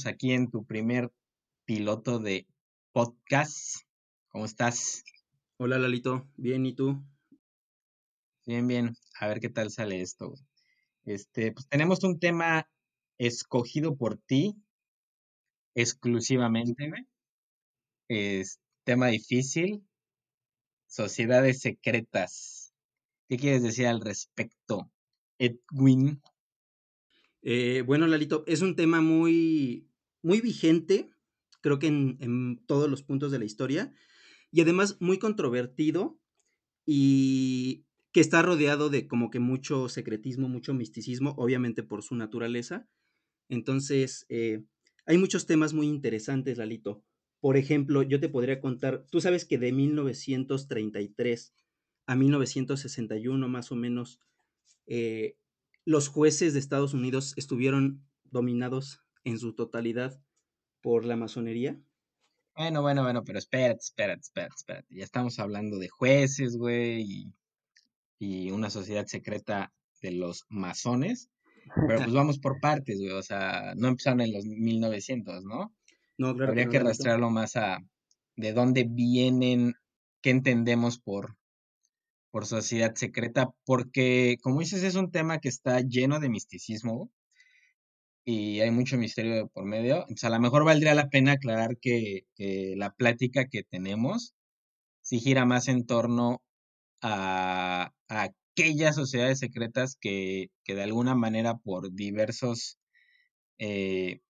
estamos aquí en tu primer piloto de podcast. ¿Cómo estás? Hola Lalito, bien, ¿y tú? Bien, bien. A ver qué tal sale esto. Este, pues tenemos un tema escogido por ti exclusivamente, Es tema difícil. Sociedades secretas. ¿Qué quieres decir al respecto, Edwin? Eh, bueno, Lalito, es un tema muy, muy vigente, creo que en, todos los puntos de la historia, y además muy controvertido y que está rodeado de como que mucho secretismo, mucho misticismo, obviamente por su naturaleza. Entonces, eh, hay muchos temas muy interesantes, Lalito. Por ejemplo, yo te podría contar, tú sabes que de 1933 a 1961 más o menos, eh, los jueces de Estados Unidos estuvieron dominados en su totalidad por la masonería. Bueno, bueno, bueno, pero espérate, espérate, espérate, espérate. Ya estamos hablando de jueces, güey, y, y una sociedad secreta de los masones. Pero pues vamos por partes, güey. O sea, no empezaron en los 1900, ¿no? No, claro. Habría que, que rastrearlo más a de dónde vienen, qué entendemos por, por sociedad secreta, porque como dices, es un tema que está lleno de misticismo y hay mucho misterio por medio. Entonces, a lo mejor valdría la pena aclarar que, la plática que tenemos sí gira más en torno a, aquellas sociedades secretas que, que, de alguna manera por diversos eh,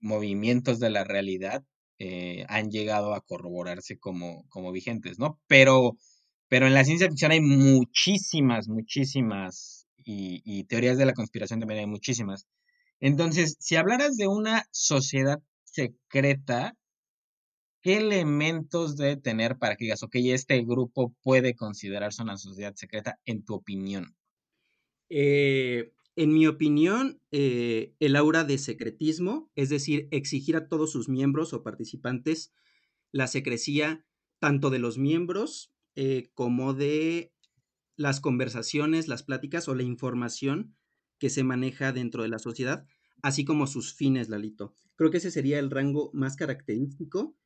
movimientos de la realidad eh, han llegado a corroborarse como, como vigentes, ¿no? Pero pero en la ciencia ficción hay muchísimas, muchísimas, y, teorías de la conspiración también hay muchísimas. Entonces, si hablaras de una sociedad secreta, ¿qué elementos debe tener para que digas, ok, este grupo puede considerarse una sociedad secreta, en tu opinión? Eh, en mi opinión, eh, el aura de secretismo, es decir, exigir a todos sus miembros o participantes la secrecía tanto de los miembros eh, como de las conversaciones, las pláticas o la información que se maneja dentro de la sociedad, así como sus fines, Lalito. Creo que ese sería el rango más característico.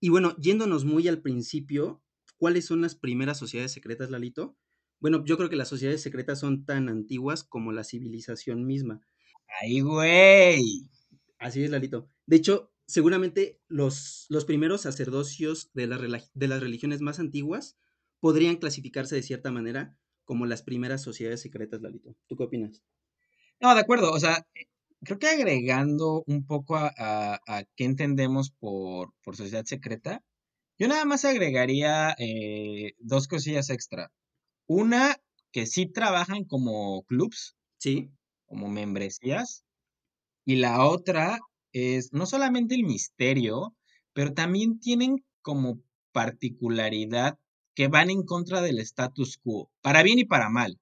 Y bueno, yéndonos muy al principio, ¿cuáles son las primeras sociedades secretas, Lalito? Bueno, yo creo que las sociedades secretas son tan antiguas como la civilización misma. ¡Ay, güey! Así es, Lalito. De hecho, seguramente los, los primeros sacerdocios de, de las religiones más antiguas podrían clasificarse de cierta manera como las primeras sociedades secretas, Lalito. ¿Tú qué opinas? No, de acuerdo. O sea, creo que agregando un poco a, qué entendemos por, sociedad secreta, yo nada más agregaría eh, dos cosillas extra. Una, que sí trabajan como clubs. Sí. Como membresías. Y la otra es no solamente el misterio, pero también tienen como particularidad que van en contra del status quo, para bien y para mal.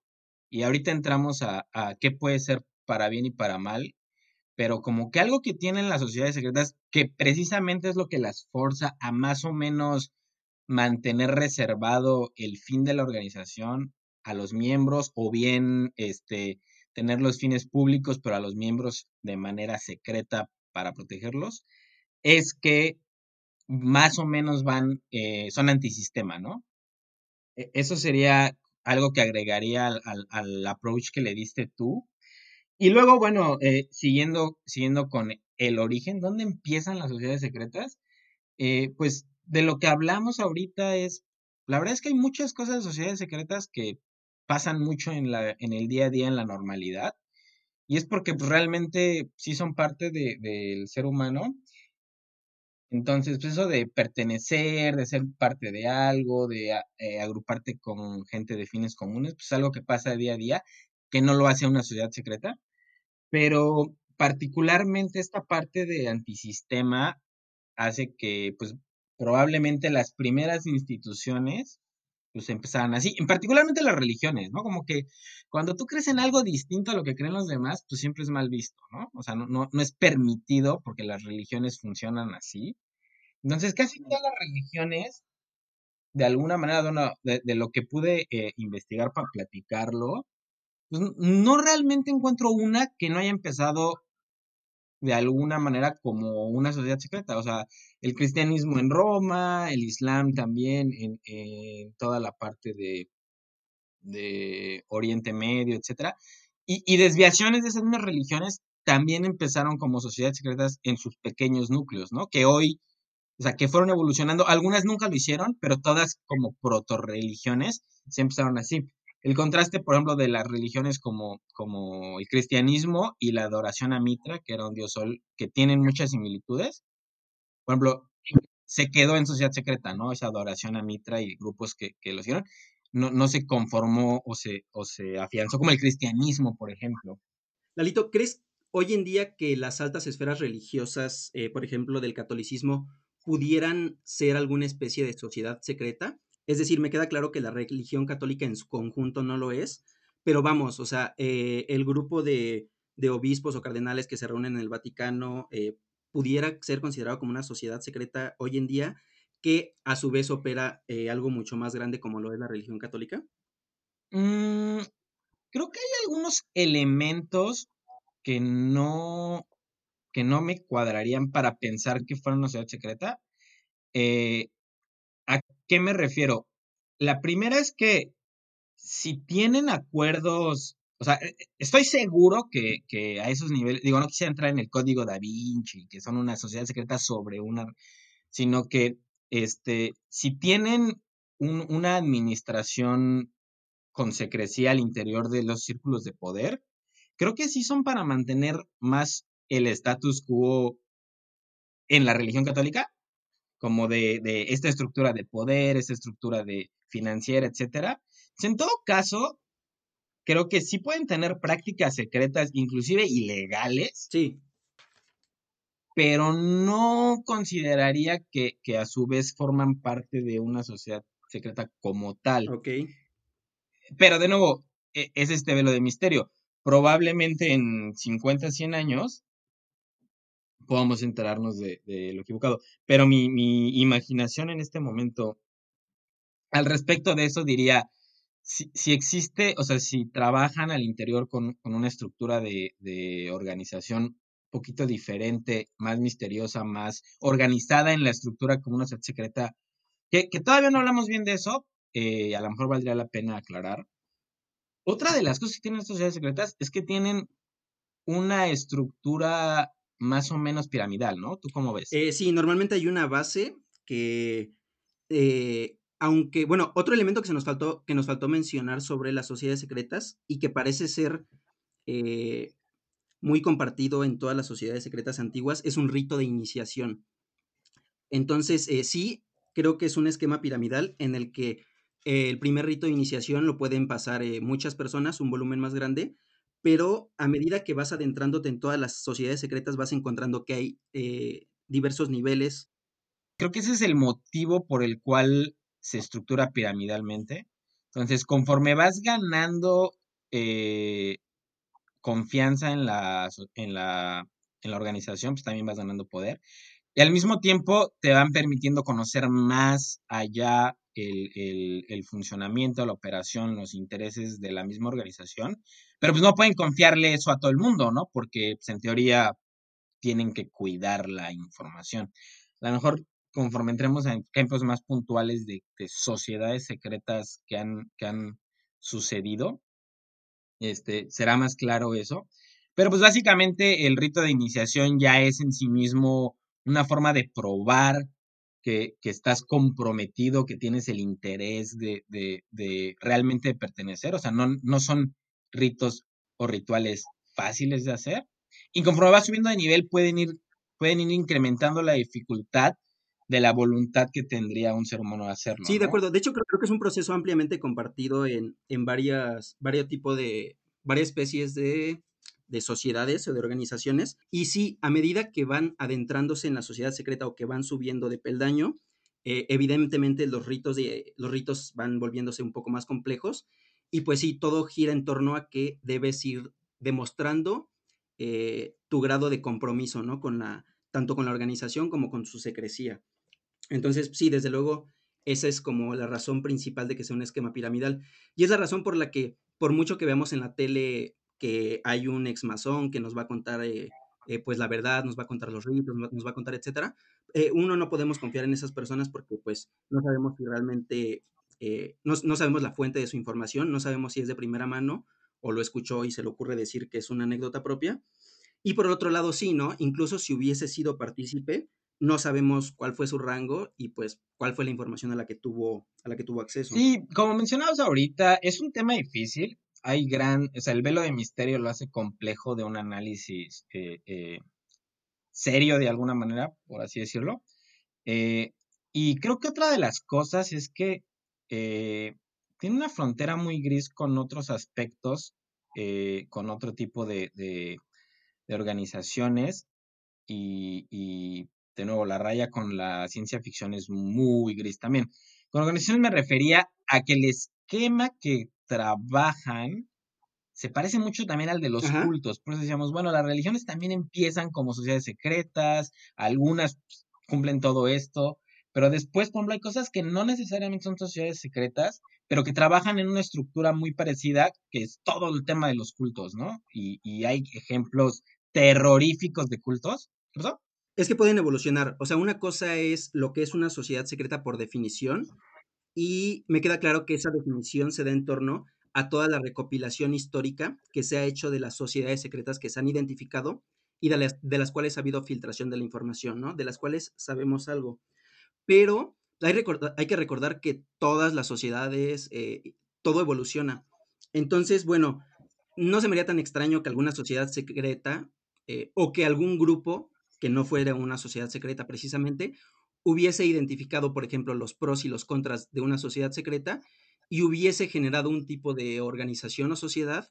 Y ahorita entramos a, qué puede ser para bien y para mal, pero como que algo que tienen las sociedades secretas, que precisamente es lo que las forza a más o menos mantener reservado el fin de la organización a los miembros o bien este tener los fines públicos pero a los miembros de manera secreta para protegerlos es que más o menos van eh, son antisistema no eso sería algo que agregaría al, approach que le diste tú. Y luego, bueno, eh, siguiendo, siguiendo con el origen, ¿dónde empiezan las sociedades secretas? Eh, pues de lo que hablamos ahorita es, la verdad es que hay muchas cosas de sociedades secretas que pasan mucho en, la, en el día a día, en la normalidad, y es porque pues, realmente sí son parte del ser humano entonces, pues eso de pertenecer, de ser parte de algo, de eh, agruparte con gente de fines comunes, pues es algo que pasa día a día, que no lo hace una sociedad secreta, pero particularmente esta parte de antisistema hace que, pues, probablemente las primeras instituciones pues empezaran así, en particularmente las religiones, ¿no? Como que cuando tú crees en algo distinto a lo que creen los demás, pues siempre es mal visto, ¿no? O sea, no, no, no es permitido porque las religiones funcionan así. Entonces, casi todas las religiones, de alguna manera, de, de, lo que pude eh, investigar para platicarlo, pues no realmente encuentro una que no haya empezado de alguna manera como una sociedad secreta. O sea, el cristianismo en Roma, el islam también en, toda la parte de, de Oriente Medio, etcétera. Y, y, desviaciones de esas mismas religiones también empezaron como sociedades secretas en sus pequeños núcleos, ¿no? Que hoy, o sea, que fueron evolucionando. Algunas nunca lo hicieron, pero todas como proto-religiones se empezaron así. El contraste, por ejemplo, de las religiones como, el cristianismo y la adoración a Mitra, que era un dios sol, que tienen muchas similitudes. Por ejemplo, se quedó en sociedad secreta, ¿no? Esa adoración a Mitra y grupos que, lo hicieron. No, no, se conformó o se, o se afianzó como el cristianismo, por ejemplo. Lalito, ¿crees hoy en día que las altas esferas religiosas, eh, por ejemplo, del catolicismo, pudieran ser alguna especie de sociedad secreta? Es decir, me queda claro que la religión católica en su conjunto no lo es, pero vamos, o sea, eh, el grupo de, obispos o cardenales que se reúnen en el Vaticano eh, pudiera ser considerado como una sociedad secreta hoy en día que a su vez opera eh, algo mucho más grande como lo es la religión católica? Mm, creo que hay algunos elementos que no, que no me cuadrarían para pensar que fuera una sociedad secreta. ¿A qué me refiero? La primera es que si tienen acuerdos, o sea, e, e, estoy seguro que, a esos niveles, digo, no quisiera entrar en el código da Vinci, que son una sociedad secreta sobre una, sino que, este, si tienen una administración con secrecía al interior de los círculos de poder, creo que sí son para mantener más el status quo en la religión católica como de, esta estructura de poder, esta estructura de financiera, etcétera. En todo caso, creo que sí pueden tener prácticas secretas, inclusive ilegales. Sí. Pero no consideraría que, a su vez forman parte de una sociedad secreta como tal. Ok. Pero de nuevo, e, es este velo de misterio. Probablemente en 50, 100 años podamos enterarnos de, lo equivocado. Pero mi, imaginación en este momento al respecto de eso diría, si, existe, o sea, si trabajan al interior con, una estructura de, organización un poquito diferente, más misteriosa, más organizada en la estructura como una secreta, que, todavía no hablamos bien de eso, eh, a lo mejor valdría la pena aclarar. Otra de las cosas que tienen estas sociedades secretas es que tienen una estructura más o menos piramidal, ¿no? ¿Tú cómo ves? Eh, sí, normalmente hay una base que, eh, aunque, bueno, otro elemento que, se nos faltó, que nos faltó mencionar sobre las sociedades secretas y que parece ser eh, muy compartido en todas las sociedades secretas antiguas es un rito de iniciación. Entonces, sí, creo que es un esquema piramidal en el que el primer rito de iniciación lo pueden pasar muchas personas, un volumen más grande, pero a medida que vas adentrándote en todas las sociedades secretas vas encontrando que hay eh, diversos niveles. Creo que ese es el motivo por el cual se estructura piramidalmente. Entonces, conforme vas ganando eh, confianza en la, en, la, en la organización, pues también vas ganando poder. Y al mismo tiempo te van permitiendo conocer más allá el, funcionamiento, la operación, los intereses de la misma organización, pero pues no pueden confiarle eso a todo el mundo, ¿no? Porque pues, en teoría tienen que cuidar la información. A lo mejor conforme entremos en ejemplos más puntuales de, sociedades secretas que han, que han sucedido, este, será más claro eso. Pero pues básicamente el rito de iniciación ya es en sí mismo una forma de probar que, estás comprometido, que tienes el interés de, de, realmente pertenecer. O sea, no, no son ritos o rituales fáciles de hacer. Y conforme vas subiendo de nivel, pueden ir, pueden ir incrementando la dificultad de la voluntad que tendría un ser humano de hacerlo. Sí, de acuerdo. De hecho, creo, creo, que es un proceso ampliamente compartido en, en varias, varios tipos de, varias especies de de sociedades o de organizaciones. Y sí, a medida que van adentrándose en la sociedad secreta o que van subiendo de peldaño, eh, evidentemente los ritos, de, los ritos van volviéndose un poco más complejos. Y pues sí, todo gira en torno a que debes ir demostrando eh, tu grado de compromiso, ¿no? Con la, tanto con la organización como con su secrecía. Entonces, sí, desde luego, esa es como la razón principal de que sea un esquema piramidal. Y es la razón por la que, por mucho que veamos en la tele que hay un ex masón que nos va a contar eh, eh, pues la verdad, nos va a contar los ritos, nos va a contar, etcétera. Eh, uno no podemos confiar en esas personas porque pues no sabemos si realmente, no, no, sabemos la fuente de su información, no sabemos si es de primera mano o lo escuchó y se le ocurre decir que es una anécdota propia. Y por otro lado, sí, ¿no? Incluso si hubiese sido partícipe, no sabemos cuál fue su rango y pues cuál fue la información a la que tuvo, a la que tuvo acceso. Sí, como mencionabas ahorita, es un tema difícil hay gran, o sea, el velo de misterio lo hace complejo de un análisis eh, eh, serio de alguna manera, por así decirlo. Eh, y creo que otra de las cosas es que tiene una frontera muy gris con otros aspectos, con otro tipo de, de, organizaciones y, y, de nuevo, la raya con la ciencia ficción es muy gris también. Con organizaciones me refería a que el esquema que trabajan se parece mucho también al de los cultos. Por eso decíamos, bueno, las religiones también empiezan como sociedades secretas, algunas pues, cumplen todo esto, pero después, por ejemplo, hay cosas que no necesariamente son sociedades secretas, pero que trabajan en una estructura muy parecida, que es todo el tema de los cultos, ¿no? Y, y hay ejemplos terroríficos de cultos. ¿Qué pasó? Es que pueden evolucionar. O sea, una cosa es lo que es una sociedad secreta por definición, y me queda claro que esa definición se da en torno a toda la recopilación histórica que se ha hecho de las sociedades secretas que se han identificado y de las, de las cuales ha habido filtración de la información, ¿no? De las cuales sabemos algo. Pero hay, hay que recordar que todas las sociedades, eh, todo evoluciona. Entonces, bueno, no se me haría tan extraño que alguna sociedad secreta eh, o que algún grupo que no fuera una sociedad secreta precisamente hubiese identificado, por ejemplo, los pros y los contras de una sociedad secreta y hubiese generado un tipo de organización o sociedad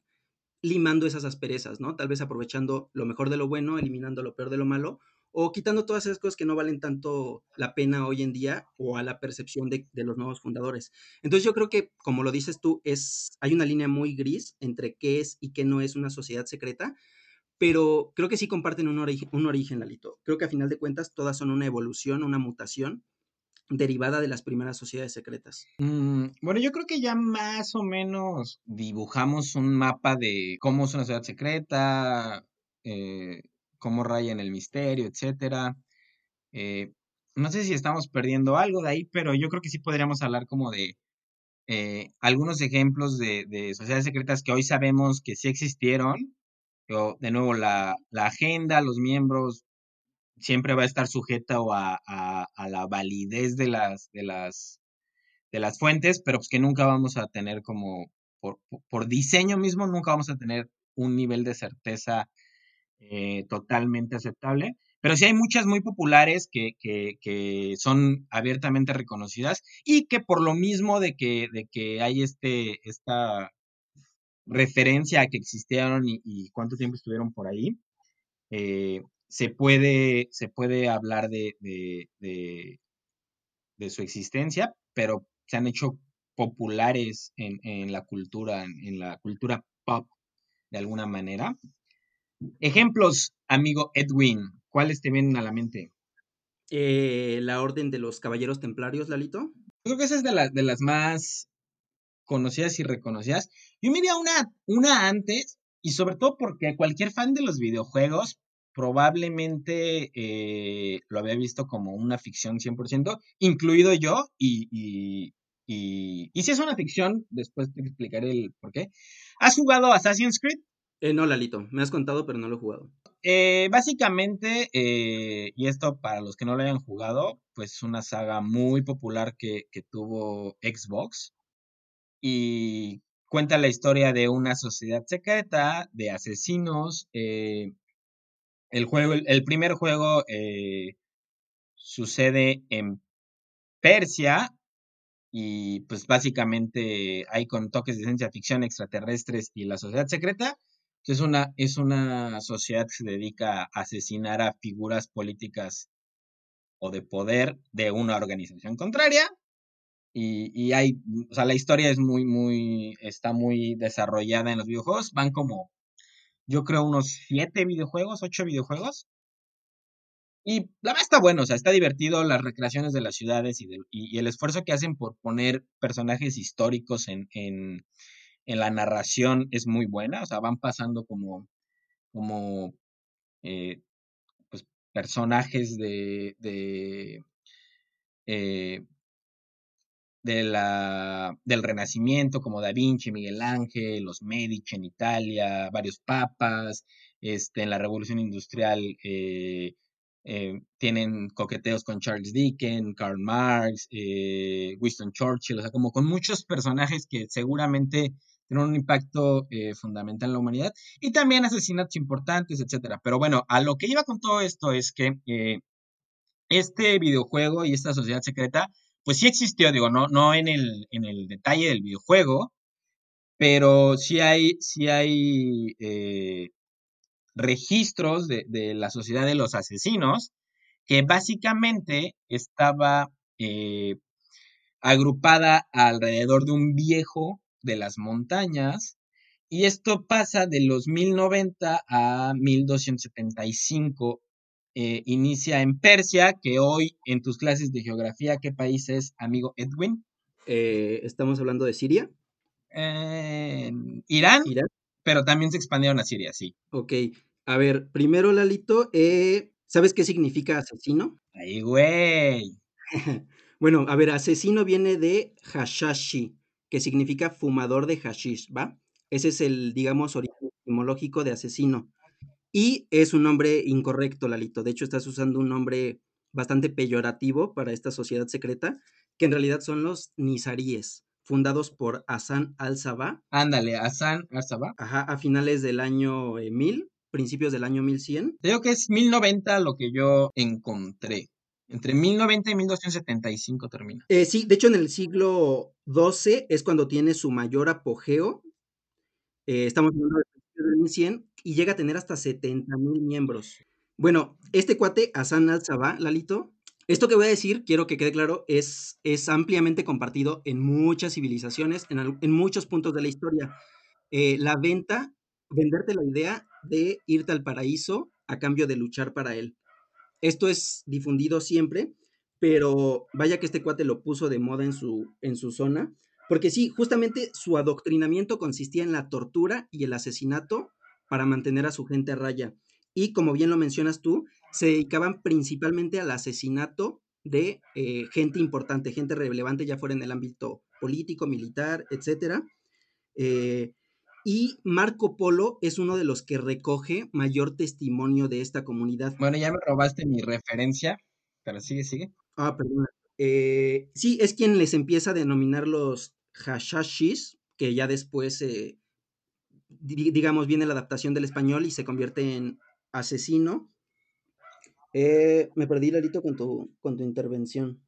limando esas asperezas, ¿no? Tal vez aprovechando lo mejor de lo bueno, eliminando lo peor de lo malo, o quitando todas esas cosas que no valen tanto la pena hoy en día o a la percepción de, los nuevos fundadores. Entonces yo creo que, como lo dices tú, es, hay una línea muy gris entre qué es y qué no es una sociedad secreta, pero creo que sí comparten un, origen, un origen, Lalito. Creo que a final de cuentas todas son una evolución, una mutación derivada de las primeras sociedades secretas. Mm, bueno, yo creo que ya más o menos dibujamos un mapa de cómo es una sociedad secreta, eh, cómo raya en el misterio, etcétera. Eh, no sé si estamos perdiendo algo de ahí, pero yo creo que sí podríamos hablar como de eh, algunos ejemplos de, de, sociedades secretas que hoy sabemos que sí existieron de nuevo, la, agenda, los miembros, siempre va a estar sujeta a, a, la validez de las, de, las, de las fuentes, pero pues que nunca vamos a tener como, por, por diseño mismo, nunca vamos a tener un nivel de certeza eh, totalmente aceptable. Pero sí hay muchas muy populares que, que, que, son abiertamente reconocidas y que por lo mismo de que, de que hay este, esta referencia a que existieron y, cuánto tiempo estuvieron por ahí, eh, se, puede, se puede hablar de, de, su existencia, pero se han hecho populares en, la cultura, en, la cultura pop, de alguna manera. Ejemplos, amigo Edwin, ¿cuáles te vienen a la mente? Eh, la Orden de los Caballeros Templarios, Lalito. Creo que esa es de, de las más conocidas y reconocidas. Yo me una, una antes, y sobre todo porque cualquier fan de los videojuegos probablemente eh, lo había visto como una ficción 100%, incluido yo, y, y, y, si es una ficción, después te explicaré el por qué. ¿Has jugado Assassin's Creed? Eh, no, Lalito, me has contado, pero no lo he jugado. Eh, básicamente, y esto para los que no lo hayan jugado, pues es una saga muy popular que, que tuvo Xbox y cuenta la historia de una sociedad secreta de asesinos. Eh, el juego, el, primer juego eh, sucede en Persia y pues básicamente hay con toques de ciencia ficción extraterrestres y la sociedad secreta. Es una, es una sociedad que se dedica a asesinar a figuras políticas o de poder de una organización contraria y, y, hay, o sea, la historia es muy, muy, está muy desarrollada en los videojuegos. Van como, yo creo, unos siete videojuegos, ocho videojuegos. Y la verdad está bueno, o sea, está divertido las recreaciones de las ciudades y, y, el esfuerzo que hacen por poner personajes históricos en, en, en, la narración es muy buena, o sea, van pasando como, como eh, pues, personajes de, de, eh, de la, del Renacimiento, como Da Vinci, Miguel Ángel, los Medici en Italia, varios papas, este, en la Revolución Industrial eh, eh, tienen coqueteos con Charles Dickens, Karl Marx, eh, Winston Churchill, o sea, como con muchos personajes que seguramente tienen un impacto fundamental en la humanidad, y también asesinatos importantes, etcétera. Pero bueno, a lo que iba con todo esto es que este videojuego y esta sociedad secreta pues sí existió, digo, no, no en el, en el detalle del videojuego, pero sí hay, sí hay eh, registros de, la sociedad de los asesinos, que básicamente estaba eh, agrupada alrededor de un viejo de las montañas, y esto pasa de los 1090 a 1275 eh, inicia en Persia, que hoy en tus clases de geografía, ¿qué país es, amigo Edwin? Eh, estamos hablando de Siria. Irán, pero también se expandieron a Siria, sí. Ok, a ver, primero, Lalito, eh, ¿sabes qué significa asesino? Ay, güey. bueno, a ver, asesino viene de hashashi, que significa fumador de hashish, ¿va? Ese es el, digamos, origen etimológico de asesino. Y es un nombre incorrecto, Lalito. De hecho, estás usando un nombre bastante peyorativo para esta sociedad secreta, que en realidad son los nizaríes, fundados por Hassan al-Sabah. Ándale, Hassan al-Sabah. Ajá, a finales del año 1000, eh, principios del año 1100. Creo que es 1090 lo que yo encontré. Entre 1090 y 1275 termina. Eh, sí, de hecho en el siglo XII es cuando tiene su mayor apogeo. Eh, estamos hablando del 1100 y llega a tener hasta 70 mil miembros. Bueno, este cuate, Hassan al-Sabah, Lalito, esto que voy a decir, quiero que quede claro, es, es ampliamente compartido en muchas civilizaciones, en, muchos puntos de la historia. Eh, la venta, venderte la idea de irte al paraíso a cambio de luchar para él. Esto es difundido siempre, pero vaya que este cuate lo puso de moda en su, en su zona, porque sí, justamente su adoctrinamiento consistía en la tortura y el asesinato para mantener a su gente a raya. Y como bien lo mencionas tú, se dedicaban principalmente al asesinato de eh, gente importante, gente relevante, ya fuera en el ámbito político, militar, etc. Eh, y Marco Polo es uno de los que recoge mayor testimonio de esta comunidad. Bueno, ya me robaste mi referencia, pero sigue, sigue. Ah, perdón. Eh, sí, es quien les empieza a denominar los hashashis, que ya después digamos, viene la adaptación del español y se convierte en asesino. Eh, me perdí, Larito, con tu, con tu intervención.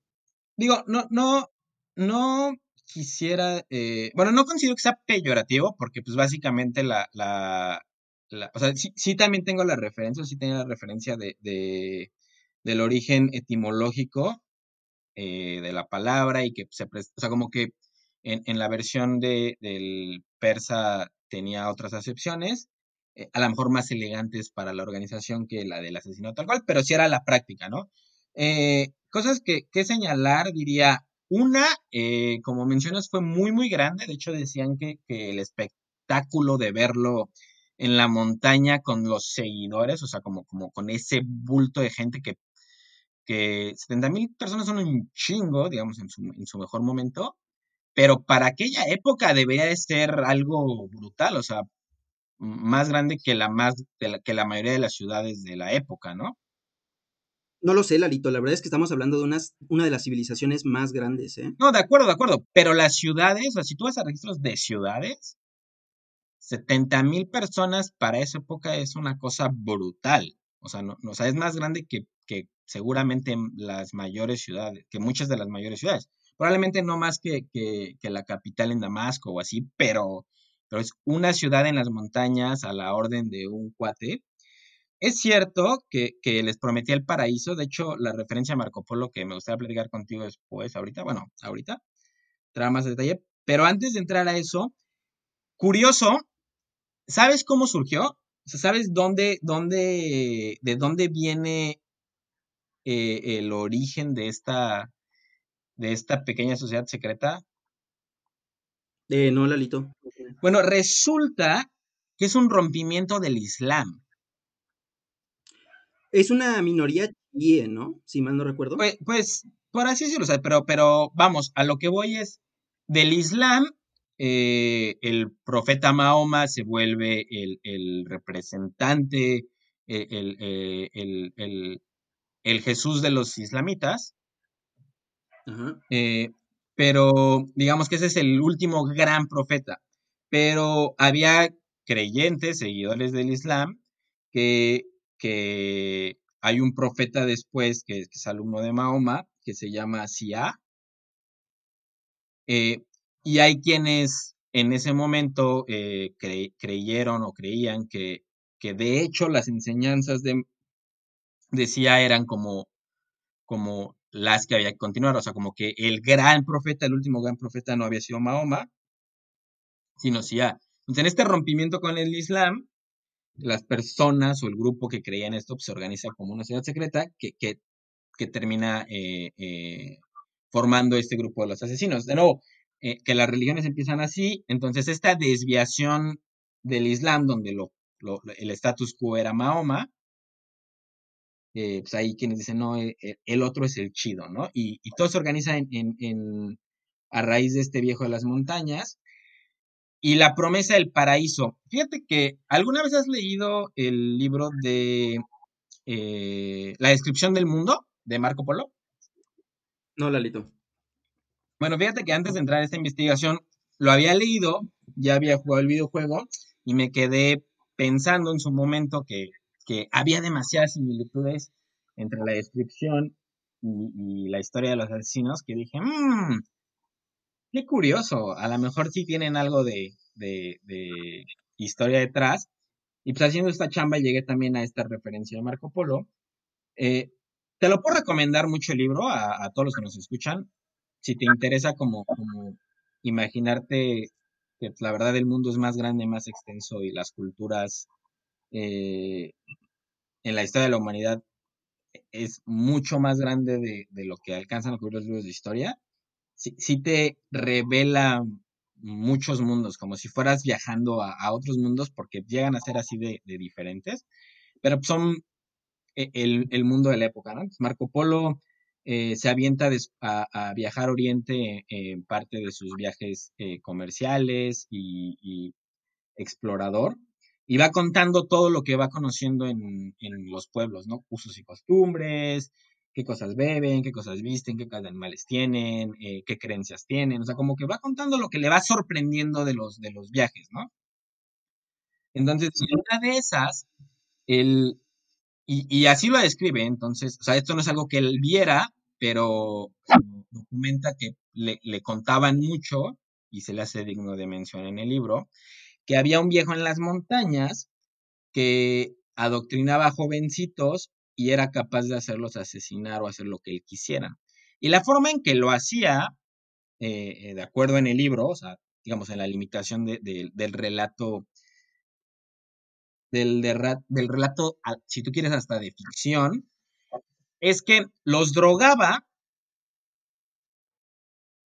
Digo, no, no, no quisiera, eh, bueno, no considero que sea peyorativo, porque pues básicamente la, la, o sea, sí, también tengo la referencia, sí tengo la referencia de, de del origen etimológico eh, de la palabra y que se, o sea, como que en, en la versión de, del persa tenía otras acepciones, eh, a lo mejor más elegantes para la organización que la del asesinato tal cual, pero sí era la práctica, ¿no? Eh, cosas que, que, señalar, diría, una, eh, como mencionas, fue muy, muy grande, de hecho decían que, que, el espectáculo de verlo en la montaña con los seguidores, o sea, como, como con ese bulto de gente que, que 70 mil personas son un chingo, digamos, en su, en su mejor momento, pero para aquella época debería de ser algo brutal, o sea, más grande que la, más, que la mayoría de las ciudades de la época, ¿no? No lo sé, Lalito, la verdad es que estamos hablando de unas, una de las civilizaciones más grandes, ¿eh? No, de acuerdo, de acuerdo, pero las ciudades, o sea, si tú vas a registros de ciudades, 70 mil personas para esa época es una cosa brutal, o sea, no, o sea es más grande que, que seguramente las mayores ciudades, que muchas de las mayores ciudades. Probablemente no más que, la capital en Damasco o así, pero, pero es una ciudad en las montañas a la orden de un cuate. Es cierto que, les prometía el paraíso, de hecho, la referencia a Marco Polo que me gustaría platicar contigo después, ahorita, bueno, ahorita, trae más detalle, pero antes de entrar a eso, curioso, ¿sabes cómo surgió? ¿sabes dónde, dónde, de dónde viene eh, el origen de esta, de esta pequeña sociedad secreta? Eh, no, Lalito. Bueno, resulta que es un rompimiento del Islam. Es una minoría chií, ¿no? Si mal no recuerdo. Pues, pues por así decirlo, sea, pero, pero vamos, a lo que voy es, del Islam, eh, el profeta Mahoma se vuelve el, el representante, el, eh, el, el, el, Jesús de los islamitas. Eh, pero digamos que ese es el último gran profeta. Pero había creyentes, seguidores del Islam, que, que hay un profeta después que, es alumno de Mahoma, que se llama Sia. Eh, y hay quienes en ese momento eh, cre creyeron o creían que, que, de hecho las enseñanzas de, de Sia eran como, como las que había que continuar, o sea, como que el gran profeta, el último gran profeta no había sido Mahoma, sino Sia. Entonces, en este rompimiento con el Islam, las personas o el grupo que creía en esto pues, se organiza como una ciudad secreta que, que, que termina eh, eh, formando este grupo de los asesinos. De nuevo, eh, que las religiones empiezan así, entonces esta desviación del Islam, donde lo, lo, el status quo era Mahoma, eh, pues hay quienes dicen, no, el, el, otro es el chido, ¿no? Y, y todo se organiza en, en, en, a raíz de este viejo de las montañas. Y la promesa del paraíso. Fíjate que, ¿alguna vez has leído el libro de eh, La descripción del mundo de Marco Polo? No, Lalito. Bueno, fíjate que antes de entrar a esta investigación, lo había leído, ya había jugado el videojuego y me quedé pensando en su momento que, que había demasiadas similitudes entre la descripción y, la historia de los asesinos que dije, mmm, qué curioso, a lo mejor sí tienen algo de, de, de, historia detrás. Y pues haciendo esta chamba llegué también a esta referencia de Marco Polo. Eh, te lo puedo recomendar mucho el libro a, a, todos los que nos escuchan. Si te interesa como, como imaginarte que pues, la verdad el mundo es más grande, más extenso y las culturas eh, en la historia de la humanidad es mucho más grande de, de lo que alcanzan a cubrir los libros de historia sí, sí te revela muchos mundos, como si fueras viajando a, a otros mundos, porque llegan a ser así de, diferentes, pero son el, el, mundo de la época, ¿no? Marco Polo eh, se avienta a, a, viajar a Oriente en parte de sus viajes eh, comerciales y, y, explorador, y va contando todo lo que va conociendo en, en los pueblos, ¿no? Usos y costumbres, qué cosas beben, qué cosas visten, qué cosas de animales tienen, eh, qué creencias tienen, o sea, como que va contando lo que le va sorprendiendo de los, de los viajes, ¿no? Entonces, en una de esas, él, y, y, así lo describe, entonces, o sea, esto no es algo que él viera, pero documenta que le, le contaban mucho, y se le hace digno de mención en el libro, que había un viejo en las montañas que adoctrinaba a jovencitos y era capaz de hacerlos asesinar o hacer lo que él quisiera. Y la forma en que lo hacía, eh, de acuerdo en el libro, o sea, digamos, en la limitación de, de, del relato, del, de, del relato, si tú quieres, hasta de ficción, es que los drogaba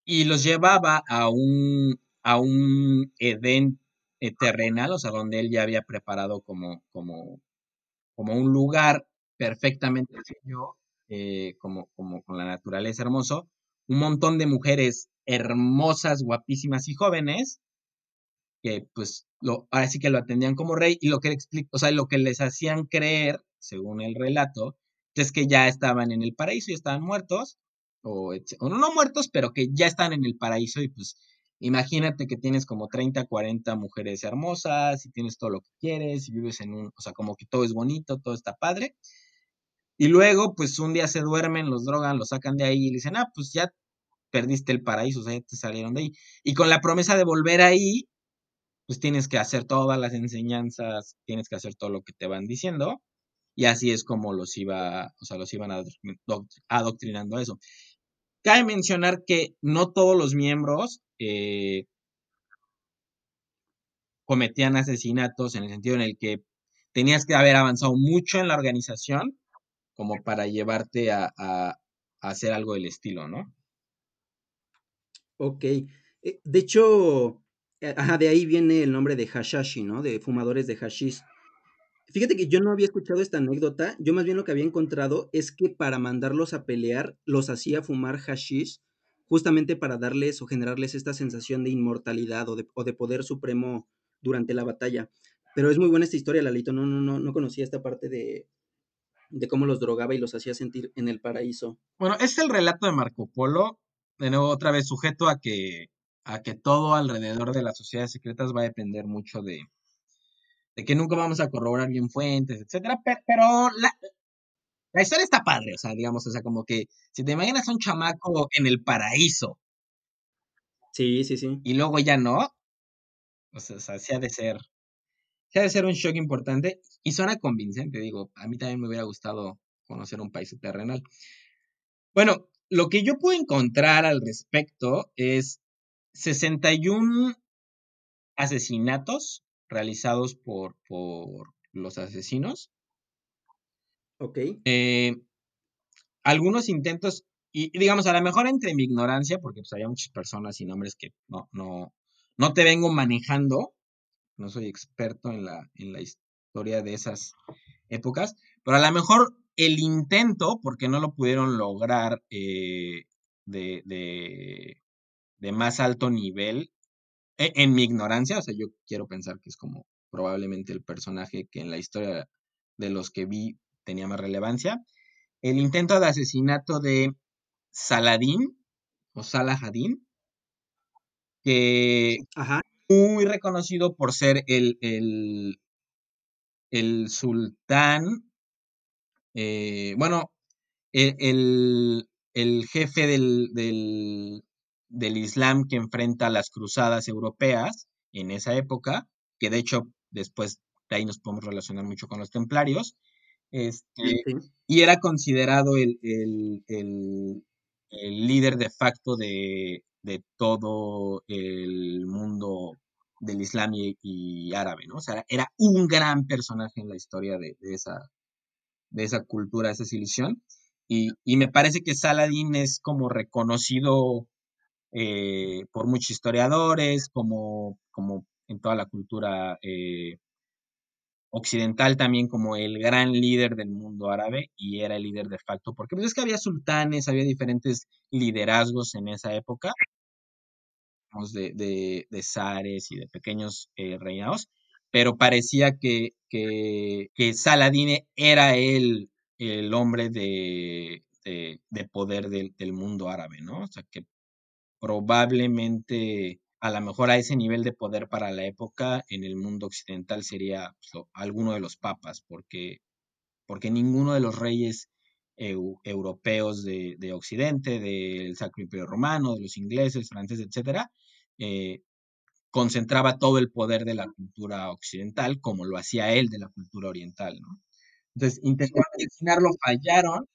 y los llevaba a un, a un Edén eh, terrenal, o sea, donde él ya había preparado como, como, como un lugar perfectamente bello, eh, como, como con la naturaleza hermoso, un montón de mujeres hermosas, guapísimas y jóvenes, que pues lo, ahora sí que lo atendían como rey y lo que o sea, lo que les hacían creer, según el relato, es que ya estaban en el paraíso y estaban muertos, o, o no muertos, pero que ya están en el paraíso y pues imagínate que tienes como 30, 40 mujeres hermosas y tienes todo lo que quieres y vives en un, o sea, como que todo es bonito, todo está padre. Y luego, pues un día se duermen, los drogan, los sacan de ahí y le dicen, ah, pues ya perdiste el paraíso, o sea, ya te salieron de ahí. Y con la promesa de volver ahí, pues tienes que hacer todas las enseñanzas, tienes que hacer todo lo que te van diciendo. Y así es como los iba, o sea, los iban adoctrinando a eso. Cabe mencionar que no todos los miembros eh, cometían asesinatos en el sentido en el que tenías que haber avanzado mucho en la organización como para llevarte a, a, hacer algo del estilo, ¿no? Ok. Eh, de hecho, ajá, de ahí viene el nombre de hashashi, ¿no? De fumadores de hashish. Fíjate que yo no había escuchado esta anécdota, yo más bien lo que había encontrado es que para mandarlos a pelear los hacía fumar hashish justamente para darles o generarles esta sensación de inmortalidad o de, o de poder supremo durante la batalla. Pero es muy buena esta historia, Lalito, no, no, no, no conocía esta parte de, de cómo los drogaba y los hacía sentir en el paraíso. Bueno, es el relato de Marco Polo, de nuevo otra vez sujeto a que, a que todo alrededor de las sociedades secretas va a depender mucho de, de que nunca vamos a corroborar bien fuentes, etcétera, pero la, la historia está padre, o sea, digamos, o sea, como que si te imaginas un chamaco en el paraíso. Sí, sí, sí. Y luego ya no, o sea, o sea sí ha de ser, sí ha de ser un shock importante y suena convincente, digo, a mí también me hubiera gustado conocer un país terrenal. Bueno, lo que yo puedo encontrar al respecto es 61 asesinatos realizados por, por los asesinos. Ok. Eh, algunos intentos, y digamos, a lo mejor entre mi ignorancia, porque pues había muchas personas y nombres que no, no, no te vengo manejando, no soy experto en la, en la historia de esas épocas, pero a lo mejor el intento, porque no lo pudieron lograr eh, de, de, de, más alto nivel, e, en mi ignorancia, o sea, yo quiero pensar que es como probablemente el personaje que en la historia de los que vi tenía más relevancia, el intento de asesinato de Saladín o Salahadín, que Ajá. muy reconocido por ser el, el, el sultán, eh, bueno, el, el, el jefe del, del, del, Islam que enfrenta las cruzadas europeas en esa época, que de hecho después de ahí nos podemos relacionar mucho con los templarios, este, sí. y era considerado el, el, el, el líder de facto de, de, todo el mundo del Islam y, y, árabe, ¿no? O sea, era un gran personaje en la historia de, de esa, de esa cultura, de esa civilización. Y, y, me parece que Saladin es como reconocido eh, por muchos historiadores, como, como en toda la cultura eh, occidental también como el gran líder del mundo árabe y era el líder de facto, porque pues es que había sultanes, había diferentes liderazgos en esa época, de, de, zares y de pequeños eh, reinados, pero parecía que, que, que Saladin era el, el hombre de, de, de poder del, mundo árabe, ¿no? O sea, que probablemente a lo mejor a ese nivel de poder para la época en el mundo occidental sería pues, alguno de los papas, porque, porque ninguno de los reyes eu, europeos de, de, Occidente, del Sacro Imperio Romano, de los ingleses, franceses, etcétera, eh, concentraba todo el poder de la cultura occidental, como lo hacía él de la cultura oriental, ¿no? Entonces, intentaron asesinarlo, fallaron,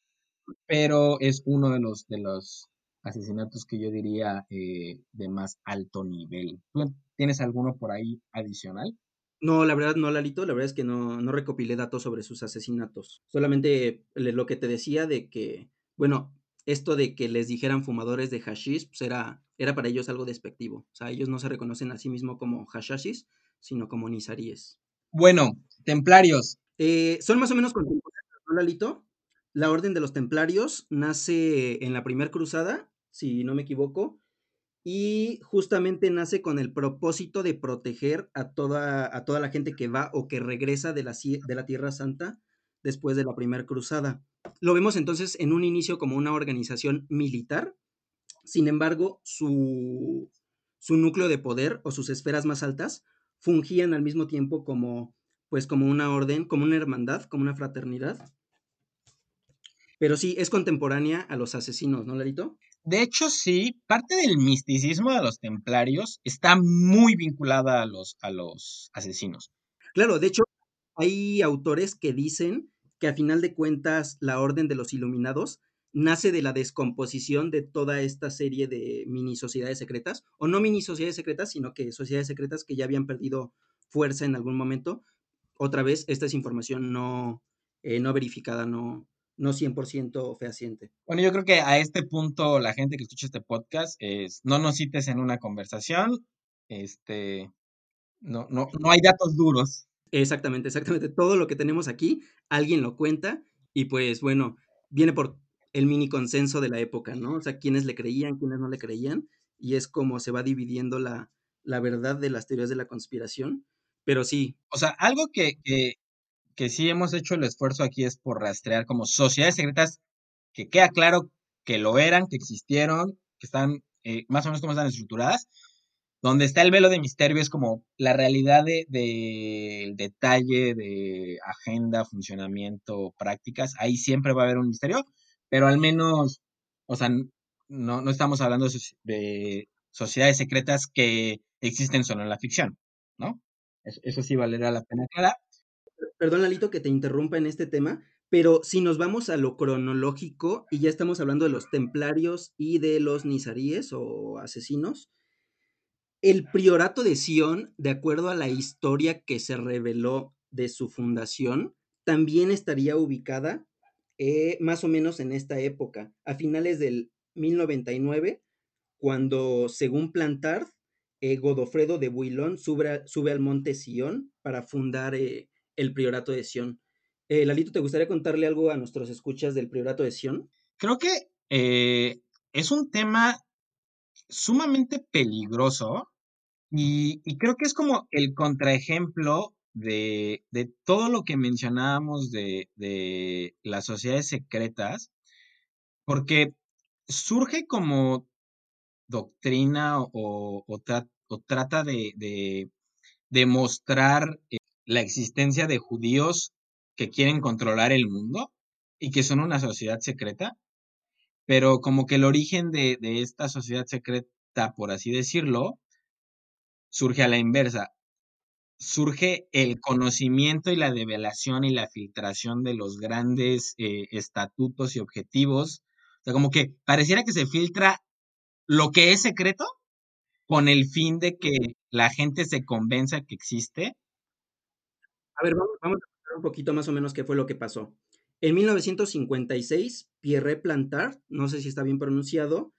pero es uno de los, de los asesinatos que yo diría eh, de más alto nivel. ¿Tú tienes alguno por ahí adicional? No, la verdad no, Lalito, la verdad es que no, no recopilé datos sobre sus asesinatos. Solamente lo que te decía de que, bueno, esto de que les dijeran fumadores de hashish, pues era, era para ellos algo despectivo. O sea, ellos no se reconocen a sí mismos como hashashis, sino como nizaríes. Bueno, templarios. Eh, son más o menos contemporáneos, ¿no, Lalito? La Orden de los Templarios nace en la Primera Cruzada si no me equivoco, y justamente nace con el propósito de proteger a toda, a toda la gente que va o que regresa de la, de la Tierra Santa después de la Primera Cruzada. Lo vemos entonces en un inicio como una organización militar, sin embargo, su, su núcleo de poder o sus esferas más altas fungían al mismo tiempo como, pues, como una orden, como una hermandad, como una fraternidad. Pero sí, es contemporánea a los asesinos, ¿no, Larito? De hecho, sí, parte del misticismo de los templarios está muy vinculada a los, a los asesinos. Claro, de hecho, hay autores que dicen que a final de cuentas la Orden de los Iluminados nace de la descomposición de toda esta serie de mini sociedades secretas, o no mini sociedades secretas, sino que sociedades secretas que ya habían perdido fuerza en algún momento. Otra vez, esta es información no, eh, no verificada, no, no 100% fehaciente. Bueno, yo creo que a este punto la gente que escucha este podcast es, no nos cites en una conversación, este, no, no, no hay datos duros. Exactamente, exactamente. Todo lo que tenemos aquí, alguien lo cuenta y pues bueno, viene por el mini consenso de la época, ¿no? O sea, quiénes le creían, quiénes no le creían, y es como se va dividiendo la, la verdad de las teorías de la conspiración. Pero sí. O sea, algo que, que, que sí hemos hecho el esfuerzo aquí es por rastrear como sociedades secretas que queda claro que lo eran, que existieron, que están eh, más o menos como están estructuradas. Donde está el velo de misterio es como la realidad del de, detalle de agenda, funcionamiento, prácticas. Ahí siempre va a haber un misterio, pero al menos, o sea, no, no estamos hablando de sociedades secretas que existen solo en la ficción, ¿no? Eso, sí valdrá la pena aclarar. Perdón, Lalito, que te interrumpa en este tema, pero si nos vamos a lo cronológico y ya estamos hablando de los templarios y de los nizaríes o asesinos, el priorato de Sion, de acuerdo a la historia que se reveló de su fundación, también estaría ubicada eh, más o menos en esta época, a finales del 1099, cuando, según Plantard, eh, Godofredo de Builón sube, al monte Sion para fundar eh, el priorato de Sion. Eh, Lalito, ¿te gustaría contarle algo a nuestros escuchas del priorato de Sion? Creo que es un tema sumamente peligroso y, creo que es como el contraejemplo de, de todo lo que mencionábamos de, de las sociedades secretas, porque surge como doctrina o, o, trata de, demostrar eh, la existencia de judíos que quieren controlar el mundo y que son una sociedad secreta, pero como que el origen de, de esta sociedad secreta, por así decirlo, surge a la inversa. Surge el conocimiento y la develación y la filtración de los grandes eh, estatutos y objetivos o sea, como que pareciera que se filtra lo que es secreto con el fin de que la gente se convenza que existe. A ver, vamos, a ver un poquito más o menos qué fue lo que pasó. En 1956, Pierre Plantard, no sé si está bien pronunciado,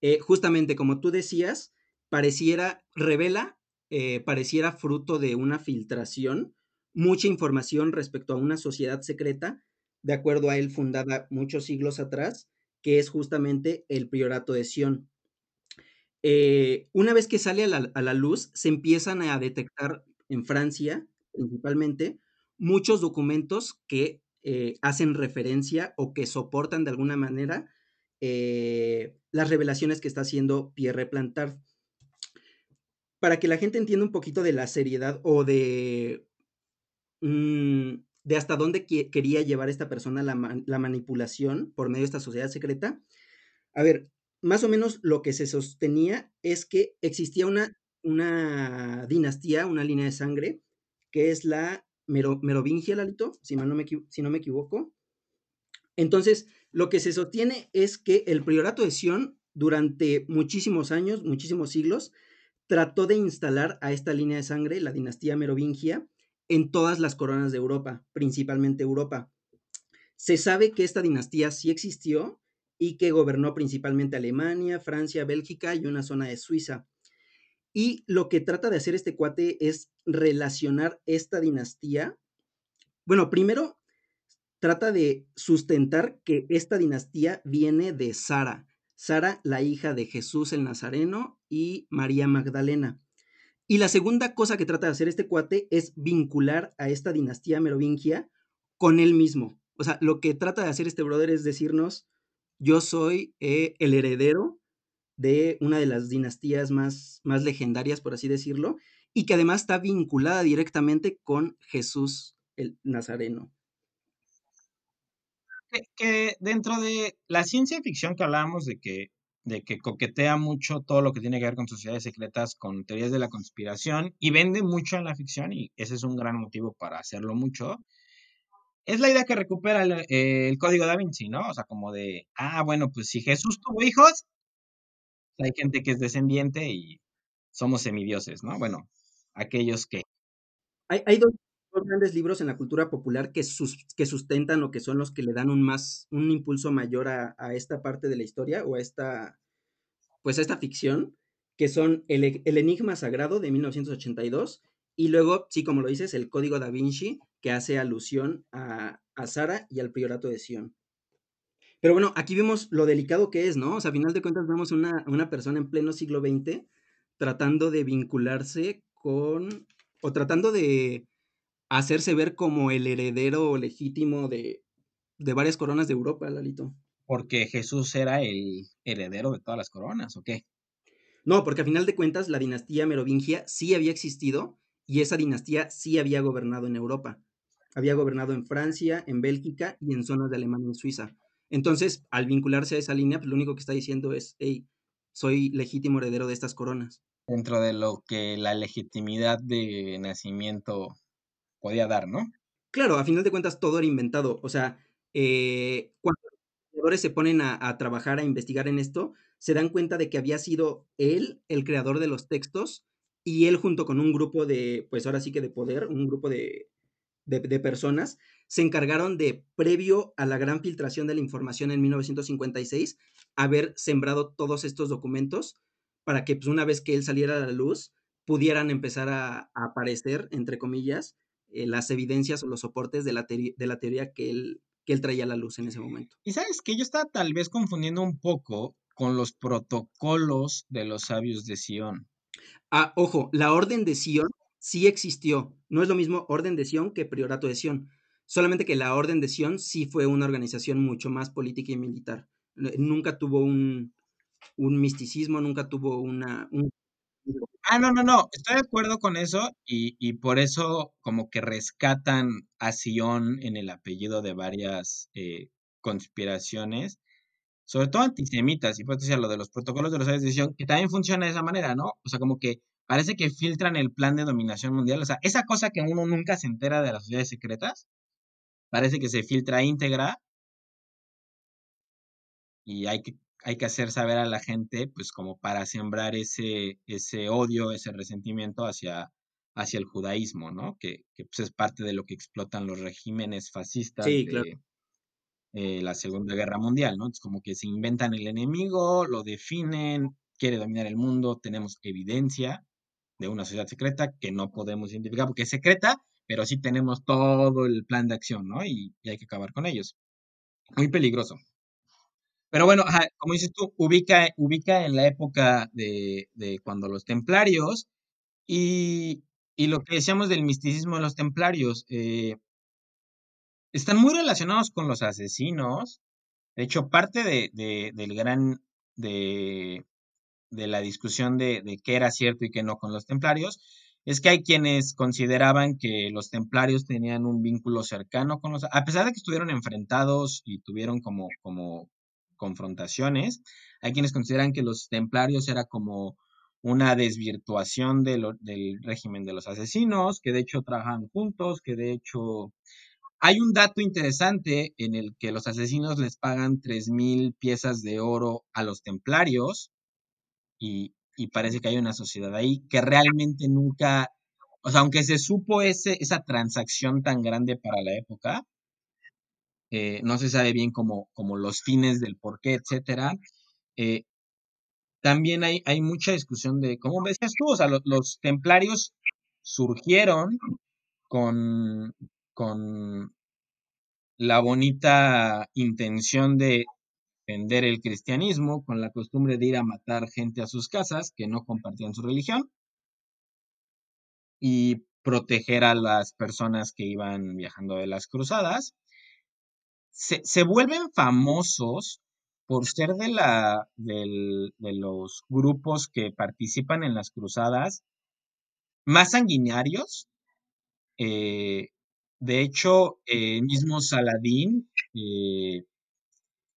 eh, justamente como tú decías, pareciera, revela, eh, pareciera fruto de una filtración, mucha información respecto a una sociedad secreta, de acuerdo a él, fundada muchos siglos atrás, que es justamente el priorato de Sion. Eh, una vez que sale a la, luz, se empiezan a detectar en Francia, principalmente, muchos documentos que eh, hacen referencia o que soportan de alguna manera eh, las revelaciones que está haciendo Pierre Plantard. Para que la gente entienda un poquito de la seriedad o de mm, de hasta dónde quería llevar esta persona la, manipulación por medio de esta sociedad secreta. A ver, más o menos lo que se sostenía es que existía una, una dinastía, una línea de sangre, que es la merovingia, Lalito, no si no me equivoco. Entonces, lo que se sostiene es que el priorato de Sion, durante muchísimos años, muchísimos siglos, trató de instalar a esta línea de sangre, la dinastía merovingia, en todas las coronas de Europa, principalmente Europa. Se sabe que esta dinastía sí existió y que gobernó principalmente Alemania, Francia, Bélgica y una zona de Suiza. Y lo que trata de hacer este cuate es relacionar esta dinastía. Bueno, primero trata de sustentar que esta dinastía viene de Sara. Sara, la hija de Jesús el Nazareno y María Magdalena. Y la segunda cosa que trata de hacer este cuate es vincular a esta dinastía merovingia con él mismo. O sea, lo que trata de hacer este brother es decirnos, yo soy eh, el heredero de una de las dinastías más, más legendarias, por así decirlo, y que además está vinculada directamente con Jesús el Nazareno. que, dentro de la ciencia ficción que hablábamos de que de que coquetea mucho todo lo que tiene que ver con sociedades secretas, con teorías de la conspiración y vende mucho en la ficción y ese es un gran motivo para hacerlo mucho. Es la idea que recupera el, código da Vinci, ¿no? O sea, como de, ah, bueno, pues si Jesús tuvo hijos, hay gente que es descendiente y somos semidioses, ¿no? Bueno, aquellos que... Hay, dos, grandes libros en la cultura popular que, que sustentan o que son los que le dan un más, un impulso mayor a, esta parte de la historia o a esta, pues a esta ficción, que son el, el, Enigma Sagrado de 1982 Y luego, sí, como lo dices, el código da Vinci, que hace alusión a, a Sara y al priorato de Sion. Pero bueno, aquí vemos lo delicado que es, ¿no? O sea, a final de cuentas vemos una, una persona en pleno siglo XX tratando de vincularse con, o tratando de hacerse ver como el heredero legítimo de, de varias coronas de Europa, Lalito. Porque Jesús era el heredero de todas las coronas, ¿o qué? No, porque a final de cuentas la dinastía merovingia sí había existido y esa dinastía sí había gobernado en Europa. Había gobernado en Francia, en Bélgica y en zonas de Alemania y Suiza. Entonces, al vincularse a esa línea, pues lo único que está diciendo es, hey, soy legítimo heredero de estas coronas. Dentro de lo que la legitimidad de nacimiento podía dar, ¿no? Claro, a final de cuentas todo era inventado. O sea, eh, cuando los creadores se ponen a, a, trabajar, a investigar en esto, se dan cuenta de que había sido él el creador de los textos y él junto con un grupo de, pues ahora sí que de poder, un grupo de, de, de personas, se encargaron de, previo a la gran filtración de la información en 1956, haber sembrado todos estos documentos para que pues, una vez que él saliera a la luz, pudieran empezar a, a aparecer, entre comillas, eh, las evidencias o los soportes de la, de la teoría que él, que él traía a la luz en ese momento. Y sabes que yo estaba tal vez confundiendo un poco con los protocolos de los sabios de Sion. Ah, ojo, la orden de Sion sí existió. No es lo mismo orden de Sion que priorato de Sion. Solamente que la orden de Sion sí fue una organización mucho más política y militar. Nunca tuvo un, un misticismo, nunca tuvo una... Un... Ah, no, no, no, estoy de acuerdo con eso y, y, por eso como que rescatan a Sion en el apellido de varias eh, conspiraciones, sobre todo antisemitas, y por eso decía lo de los protocolos de los sabios de Sion, que también funciona de esa manera, ¿no? O sea, como que parece que filtran el plan de dominación mundial, o sea, esa cosa que uno nunca se entera de las sociedades secretas, parece que se filtra íntegra y hay que, hay que hacer saber a la gente, pues como para sembrar ese, ese odio, ese resentimiento hacia, hacia el judaísmo, ¿no? Que, que pues es parte de lo que explotan los regímenes fascistas sí, de claro. eh, la Segunda Guerra Mundial, ¿no? Es como que se inventan el enemigo, lo definen, quiere dominar el mundo, tenemos evidencia de una sociedad secreta que no podemos identificar porque es secreta, pero sí tenemos todo el plan de acción, ¿no? Y, hay que acabar con ellos. Muy peligroso. Pero bueno, como dices tú, ubica, ubica en la época de, cuando los templarios y, y, lo que decíamos del misticismo de los templarios, eh, están muy relacionados con los asesinos. De hecho, parte de, de, del gran, de, de la discusión de, de qué era cierto y qué no con los templarios, es que hay quienes consideraban que los templarios tenían un vínculo cercano con los, a pesar de que estuvieron enfrentados y tuvieron como, como confrontaciones, hay quienes consideran que los templarios era como una desvirtuación del régimen de los asesinos, que de hecho trabajan juntos, que de hecho hay un dato interesante en el que los asesinos les pagan tres mil piezas de oro a los templarios y, y parece que hay una sociedad ahí que realmente nunca, o sea, aunque se supo ese, esa transacción tan grande para la época, eh, no se sabe bien como, como los fines del por qué, etcétera. Eh, también hay, hay mucha discusión de, ¿cómo decías tú? O sea, los, los templarios surgieron con, con la bonita intención de defender el cristianismo, con la costumbre de ir a matar gente a sus casas que no compartían su religión y proteger a las personas que iban viajando de las cruzadas. Se, se vuelven famosos por ser de, la, de los grupos que participan en las cruzadas más sanguinarios. Eh, de hecho, eh, mismo Saladín eh,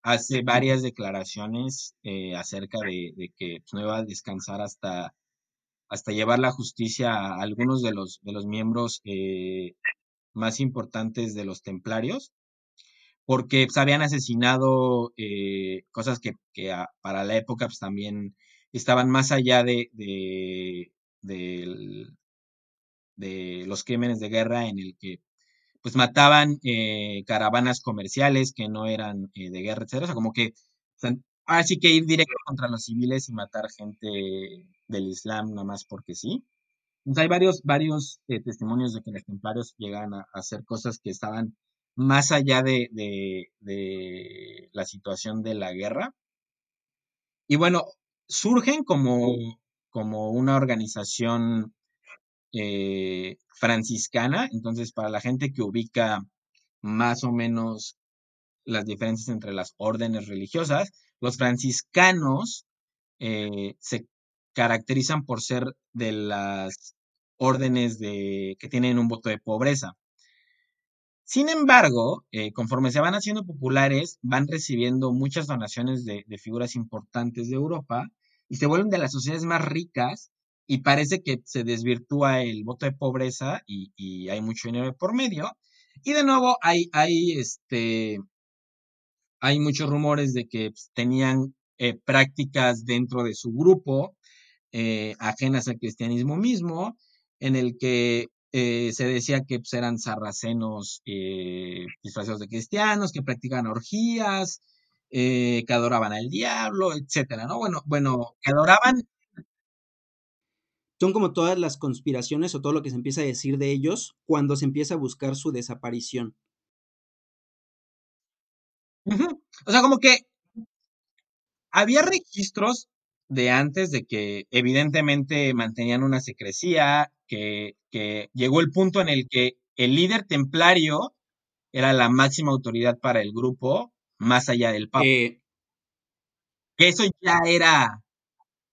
hace varias declaraciones eh, acerca de, de, que pues, no iba a descansar hasta, hasta llevar la justicia a algunos de los, de los miembros eh, más importantes de los templarios, porque pues, habían asesinado eh, cosas que, que a, para la época pues, también estaban más allá de, de, de, de los crímenes de guerra en el que pues mataban eh, caravanas comerciales que no eran eh, de guerra, etcétera. O sea, como que, o que ir directo contra los civiles y matar gente del Islam nada más porque sí. hay varios, varios eh, testimonios de que los templarios llegan a, hacer cosas que estaban más allá de, de, la situación de la guerra. Y bueno, surgen como, como una organización eh, franciscana, entonces para la gente que ubica más o menos las diferencias entre las órdenes religiosas, los franciscanos eh, se caracterizan por ser de las órdenes de, que tienen un voto de pobreza. Sin embargo, eh, conforme se van haciendo populares, van recibiendo muchas donaciones de, figuras importantes de Europa y se vuelven de las sociedades más ricas y parece que se desvirtúa el voto de pobreza y, hay mucho dinero por medio. Y de nuevo hay, hay, este, hay muchos rumores de que pues, tenían eh, prácticas dentro de su grupo eh, ajenas al cristianismo mismo, en el que eh, se decía que pues, eran sarracenos disfrazados de cristianos, que practicaban orgías, que adoraban al diablo, etcétera, ¿no? Bueno, bueno, que adoraban. Son como todas las conspiraciones o todo lo que se empieza a decir de ellos cuando se empieza a buscar su desaparición. O sea, como que había registros de antes de que evidentemente mantenían una secrecía, que, llegó el punto en el que el líder templario era la máxima autoridad para el grupo, más allá del Papa. Eh, que eso ya era,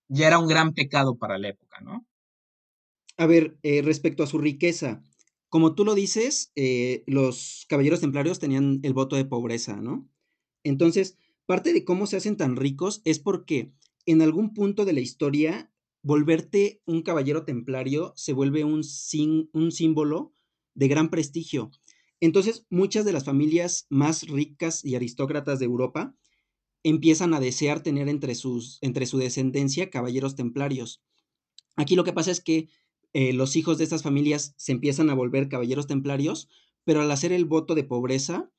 ya era un gran pecado para la época, ¿no? A ver, eh, respecto a su riqueza, como tú lo dices, eh, los caballeros templarios tenían el voto de pobreza, ¿no? Entonces, parte de cómo se hacen tan ricos es porque en algún punto de la historia, volverte un caballero templario se vuelve un, un símbolo de gran prestigio. Entonces, muchas de las familias más ricas y aristócratas de Europa empiezan a desear tener entre, sus, entre su descendencia caballeros templarios. Aquí lo que pasa es que eh, los hijos de estas familias se empiezan a volver caballeros templarios, pero al hacer el voto de pobreza,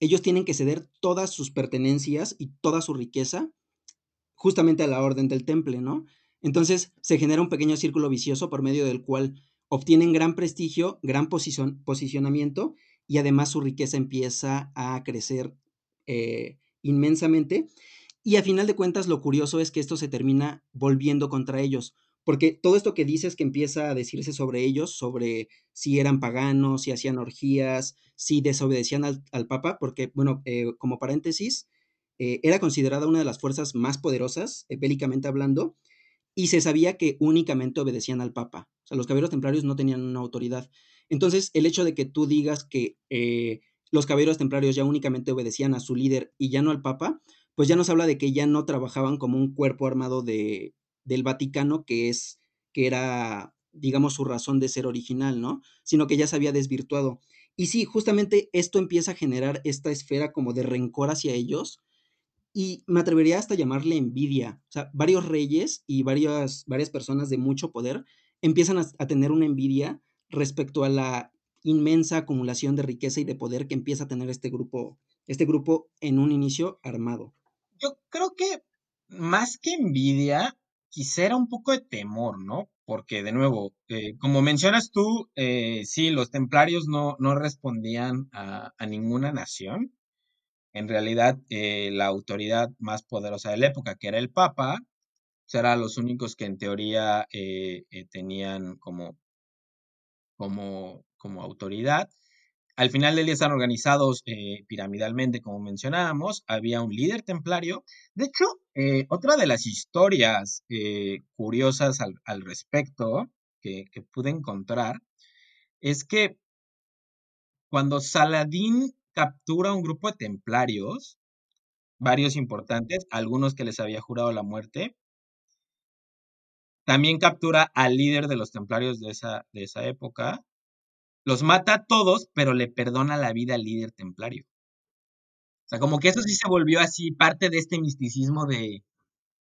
ellos tienen que ceder todas sus pertenencias y toda su riqueza justamente a la orden del temple, ¿no? Entonces se genera un pequeño círculo vicioso por medio del cual obtienen gran prestigio, gran posicionamiento y además su riqueza empieza a crecer eh, inmensamente. Y a final de cuentas lo curioso es que esto se termina volviendo contra ellos, porque todo esto que dices que empieza a decirse sobre ellos, sobre si eran paganos, si hacían orgías, si desobedecían al, Papa, porque, bueno, eh, como paréntesis, eh, era considerada una de las fuerzas más poderosas, eh, bélicamente hablando, y se sabía que únicamente obedecían al Papa. O sea, los caballeros templarios no tenían una autoridad. Entonces, el hecho de que tú digas que los caballeros templarios ya únicamente obedecían a su líder y ya no al Papa, pues ya nos habla de que ya no trabajaban como un cuerpo armado de, del Vaticano, que es, que era, digamos, su razón de ser original, ¿no? Sino que ya se había desvirtuado. Y sí, justamente esto empieza a generar esta esfera como de rencor hacia ellos, y me atrevería hasta llamarle envidia. O sea, varios reyes y varias, varias personas de mucho poder empiezan a, tener una envidia respecto a la inmensa acumulación de riqueza y de poder que empieza a tener este grupo, este grupo en un inicio armado. Yo creo que más que envidia, quisiera un poco de temor, ¿no? Porque de nuevo, eh, como mencionas tú, eh, sí, los templarios no, no respondían a, ninguna nación, en realidad eh, la autoridad más poderosa de la época, que era el Papa, eran los únicos que en teoría tenían como, como, como autoridad. Al final del día están organizados piramidalmente, como mencionábamos. Había un líder templario. De hecho, otra de las historias curiosas al, respecto que, que, pude encontrar es que cuando Saladín captura un grupo de templarios, varios importantes, algunos que les había jurado la muerte. También captura al líder de los templarios de esa, de esa época. Los mata a todos, pero le perdona la vida al líder templario. O sea, como que eso sí se volvió así parte de este misticismo de,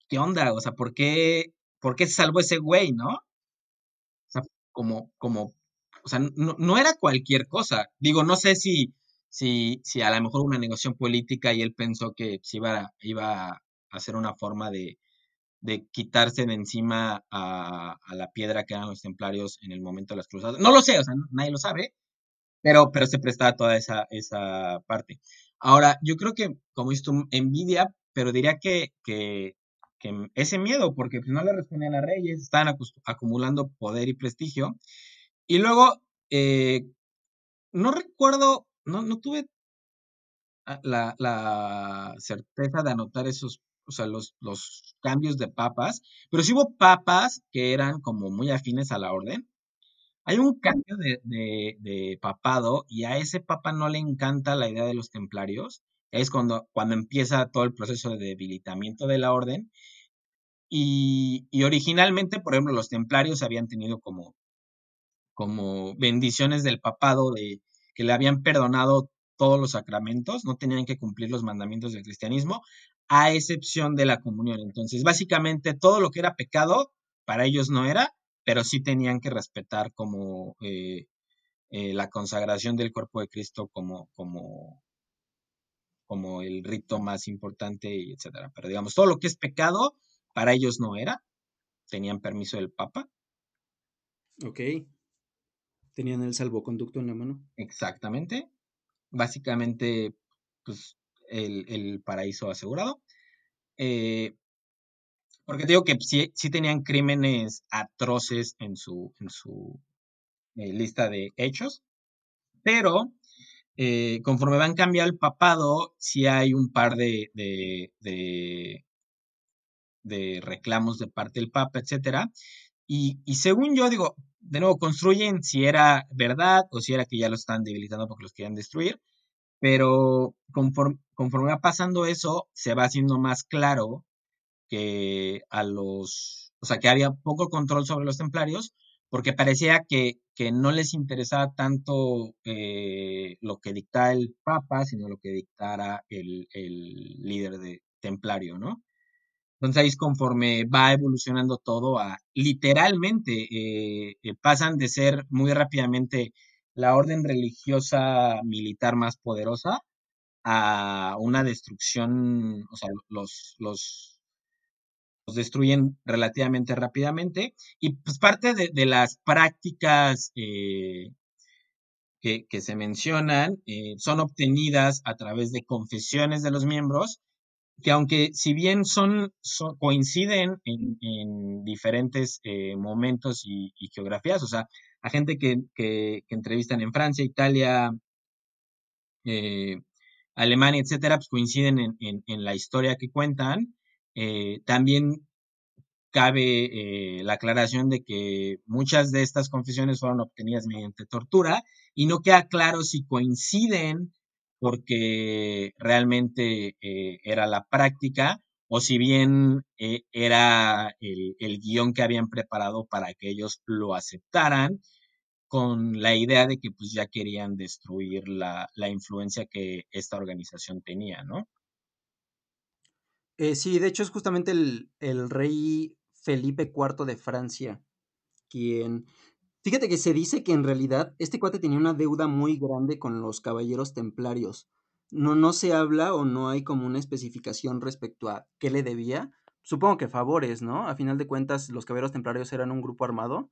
¿qué onda? O sea, ¿por qué, por qué se salvó ese güey, no? O sea, como, como, o sea, no, no era cualquier cosa. Digo, no sé si si, si a lo mejor una negociación política y él pensó que iba, iba a ser una forma de, de quitarse de encima a, la piedra que eran los templarios en el momento de las cruzadas. No lo sé, o sea, nadie lo sabe, pero, pero se prestaba toda esa, esa parte. Ahora, yo creo que, como dices tú, envidia, pero diría que, que, ese miedo, porque pues, no le respondían a reyes, estaban acumulando poder y prestigio. Y luego, eh, no recuerdo, no, no tuve la, la, certeza de anotar esos, o sea, los, los cambios de papas, pero sí hubo papas que eran como muy afines a la orden. Hay un cambio de, de, papado y a ese papa no le encanta la idea de los templarios. Es cuando, cuando empieza todo el proceso de debilitamiento de la orden. Y, y originalmente, por ejemplo, los templarios habían tenido como, como bendiciones del papado de que le habían perdonado todos los sacramentos, no tenían que cumplir los mandamientos del cristianismo, a excepción de la comunión. Entonces, básicamente todo lo que era pecado, para ellos no era, pero sí tenían que respetar como eh, eh, la consagración del cuerpo de Cristo como, como, como el rito más importante, y etcétera. Pero digamos, todo lo que es pecado, para ellos no era, tenían permiso del Papa. Ok. Tenían el salvoconducto en la mano. Exactamente básicamente pues, el, paraíso asegurado. Eh, porque digo que sí, sí, tenían crímenes atroces en su, en su eh, lista de hechos, pero eh, conforme van cambiando el papado, sí hay un par de, de, de, reclamos de parte del Papa, etcétera. Y, y, según yo digo, de nuevo, construyen si era verdad o si era que ya lo están debilitando porque los querían destruir, pero conforme, conforme va pasando eso, se va haciendo más claro que a los, o sea, que había poco control sobre los templarios, porque parecía que, que no les interesaba tanto eh, lo que dictaba el Papa, sino lo que dictara el, el líder de templario, ¿no? Entonces ahí es conforme va evolucionando todo a literalmente eh, eh, pasan de ser muy rápidamente la orden religiosa militar más poderosa a una destrucción, o sea, los, los, destruyen relativamente rápidamente. Y pues parte de, las prácticas eh, que, que, se mencionan son obtenidas a través de confesiones de los miembros que aunque si bien son, coinciden en, diferentes eh, momentos y, geografías, o sea, a gente que, que, entrevistan en Francia, Italia, eh, Alemania, etcétera, pues coinciden en, en, la historia que cuentan. Eh, también cabe la aclaración de que muchas de estas confesiones fueron obtenidas mediante tortura y no queda claro si coinciden porque realmente eh, era la práctica o si bien eh, era el, guion que habían preparado para que ellos lo aceptaran con la idea de que pues ya querían destruir la, influencia que esta organización tenía, ¿no? Eh, sí, de hecho es justamente el, el rey Felipe IV de Francia quien Fíjate que se dice que en realidad este cuate tenía una deuda muy grande con los caballeros templarios. No, no se habla o no hay como una especificación respecto a qué le debía. Supongo que favores, ¿no? A final de cuentas, los caballeros templarios eran un grupo armado.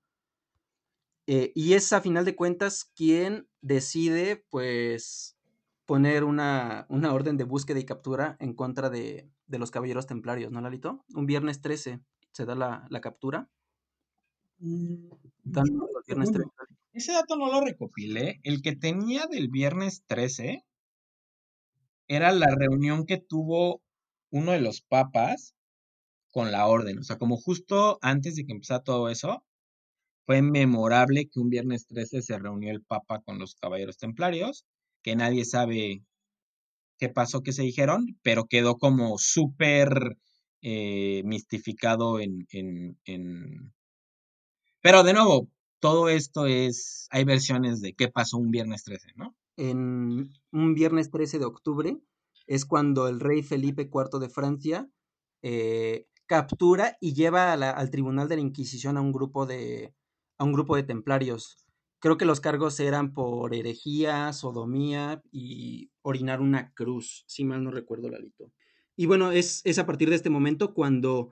Eh, y es a final de cuentas quien decide, pues, poner una, una, orden de búsqueda y captura en contra de, de, los caballeros templarios, ¿no, Lalito? Un viernes 13 se da la, la captura. Mm, ese dato no lo recopilé. El que tenía del viernes 13 era la reunión que tuvo uno de los papas con la orden. O sea, como justo antes de que empezara todo eso, fue memorable que un viernes 13 se reunió el papa con los caballeros templarios, que nadie sabe qué pasó, qué se dijeron, pero quedó como súper eh, mistificado en, en, pero de nuevo, todo esto es, hay versiones de qué pasó un viernes 13, ¿no? En un viernes 13 de octubre es cuando el rey Felipe IV de Francia eh, captura y lleva al Tribunal de la Inquisición a un grupo de, a un grupo de templarios. Creo que los cargos eran por herejía, sodomía y orinar una cruz, si mal no recuerdo, Lalito. Y bueno, es, es a partir de este momento cuando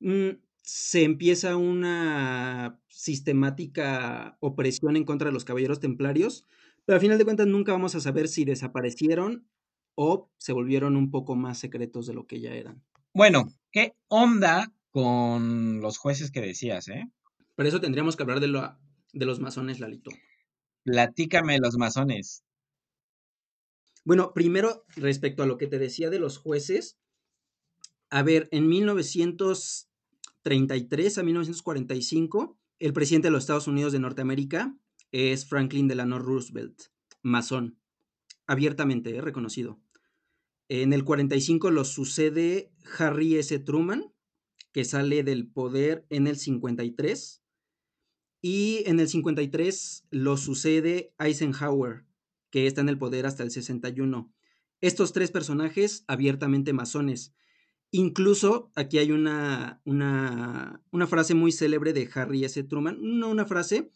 mm, se empieza una sistemática opresión en contra de los caballeros templarios, pero al final de cuentas nunca vamos a saber si desaparecieron o se volvieron un poco más secretos de lo que ya eran. Bueno, ¿qué onda con los jueces que decías, eh? Por eso tendríamos que hablar de, lo, de los masones, Lalito. Platícame los masones. Bueno, primero, respecto a lo que te decía de los jueces, a ver, en 1933 a 1945, el presidente de los Estados Unidos de Norteamérica es Franklin Delano Roosevelt, masón, abiertamente eh, reconocido. En el 45 lo sucede Harry S. Truman, que sale del poder en el 53. Y en el 53 lo sucede Eisenhower, que está en el poder hasta el 61. Estos tres personajes abiertamente masones. Incluso aquí hay una, una, una, frase muy célebre de Harry S. Truman, no una frase,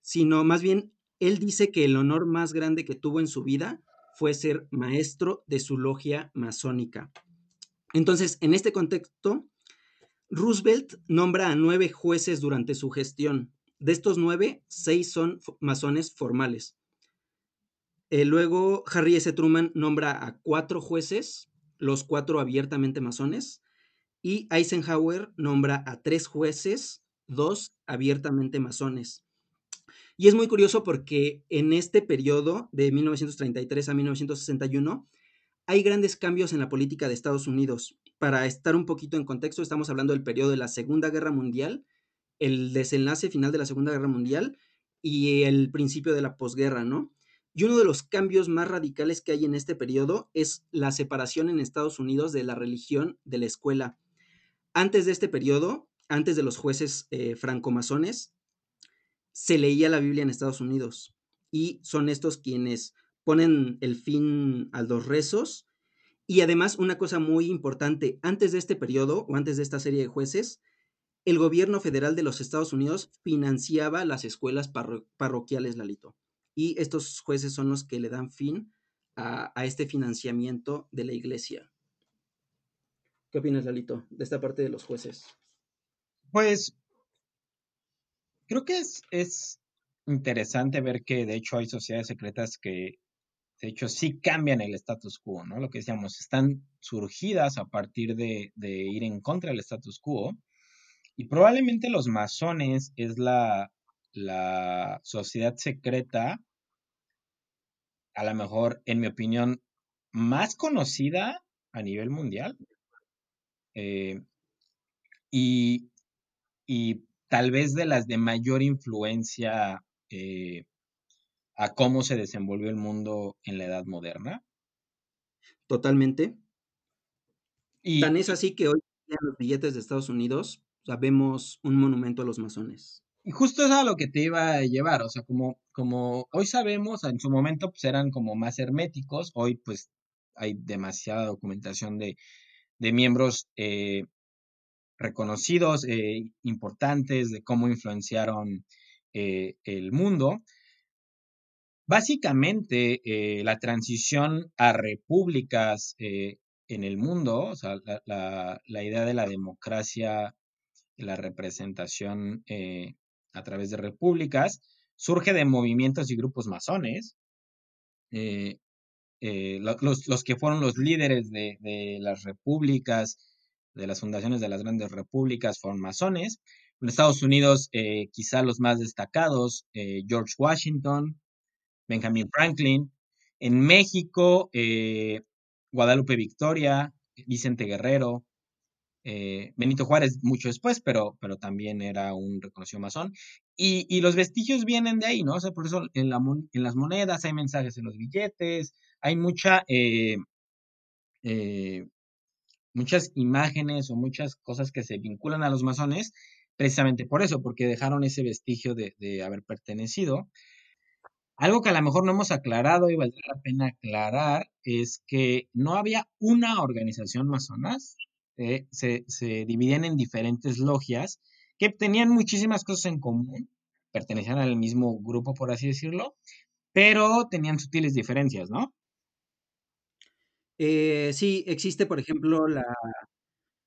sino más bien él dice que el honor más grande que tuvo en su vida fue ser maestro de su logia masónica. Entonces, en este contexto, Roosevelt nombra a nueve jueces durante su gestión. De estos nueve, seis son masones formales. Eh, luego, Harry S. Truman nombra a cuatro jueces, los cuatro abiertamente masones, y Eisenhower nombra a tres jueces, dos abiertamente masones. Y es muy curioso porque en este periodo de 1933 a 1961 hay grandes cambios en la política de Estados Unidos. Para estar un poquito en contexto, estamos hablando del periodo de la Segunda Guerra Mundial, el desenlace final de la Segunda Guerra Mundial y el principio de la posguerra, ¿no? Y uno de los cambios más radicales que hay en este periodo es la separación en Estados Unidos de la religión de la escuela. Antes de este periodo, antes de los jueces eh, francomasones, se leía la Biblia en Estados Unidos y son estos quienes ponen el fin a los rezos. Y además, una cosa muy importante, antes de este periodo o antes de esta serie de jueces, el gobierno federal de los Estados Unidos financiaba las escuelas parroquiales, Lalito. Y estos jueces son los que le dan fin a, este financiamiento de la iglesia. ¿Qué opinas, Lalito, de esta parte de los jueces? Pues creo que es, es interesante ver que de hecho hay sociedades secretas que de hecho sí cambian el status quo, ¿no? Lo que decíamos, están surgidas a partir de, de ir en contra del status quo. Y probablemente los masones es la, la sociedad secreta, a lo mejor, en mi opinión, más conocida a nivel mundial. Eh, y, y tal vez de las de mayor influencia eh, a cómo se desenvolvió el mundo en la edad moderna. Totalmente. Y, Tan es así que hoy los billetes de Estados Unidos vemos un monumento a los masones. Y justo es a lo que te iba a llevar, o sea, como, como hoy sabemos, en su momento pues eran como más herméticos, hoy pues hay demasiada documentación de, de miembros eh, reconocidos, eh, importantes, de cómo influenciaron eh, el mundo. Básicamente, eh, la transición a repúblicas en el mundo, o sea, la, idea de la democracia, la representación a través de repúblicas, surge de movimientos y grupos masones. los, que fueron los líderes de, de las repúblicas de las fundaciones de las grandes repúblicas fueron masones. En Estados Unidos, eh, quizá los más destacados, eh, George Washington, Benjamin Franklin. En México, eh, Guadalupe Victoria, Vicente Guerrero, Benito Juárez mucho después, pero, pero también era un reconocido masón. Y, los vestigios vienen de ahí, ¿no? O sea, por eso en, la, en las monedas hay mensajes en los billetes, hay mucha muchas imágenes o muchas cosas que se vinculan a los masones, precisamente por eso, porque dejaron ese vestigio de, haber pertenecido. Algo que a lo mejor no hemos aclarado y valdría la pena aclarar es que no había una organización masonas, eh, se, dividían en diferentes logias que tenían muchísimas cosas en común, pertenecían al mismo grupo, por así decirlo, pero tenían sutiles diferencias, ¿no? Eh, sí, existe, por ejemplo, la,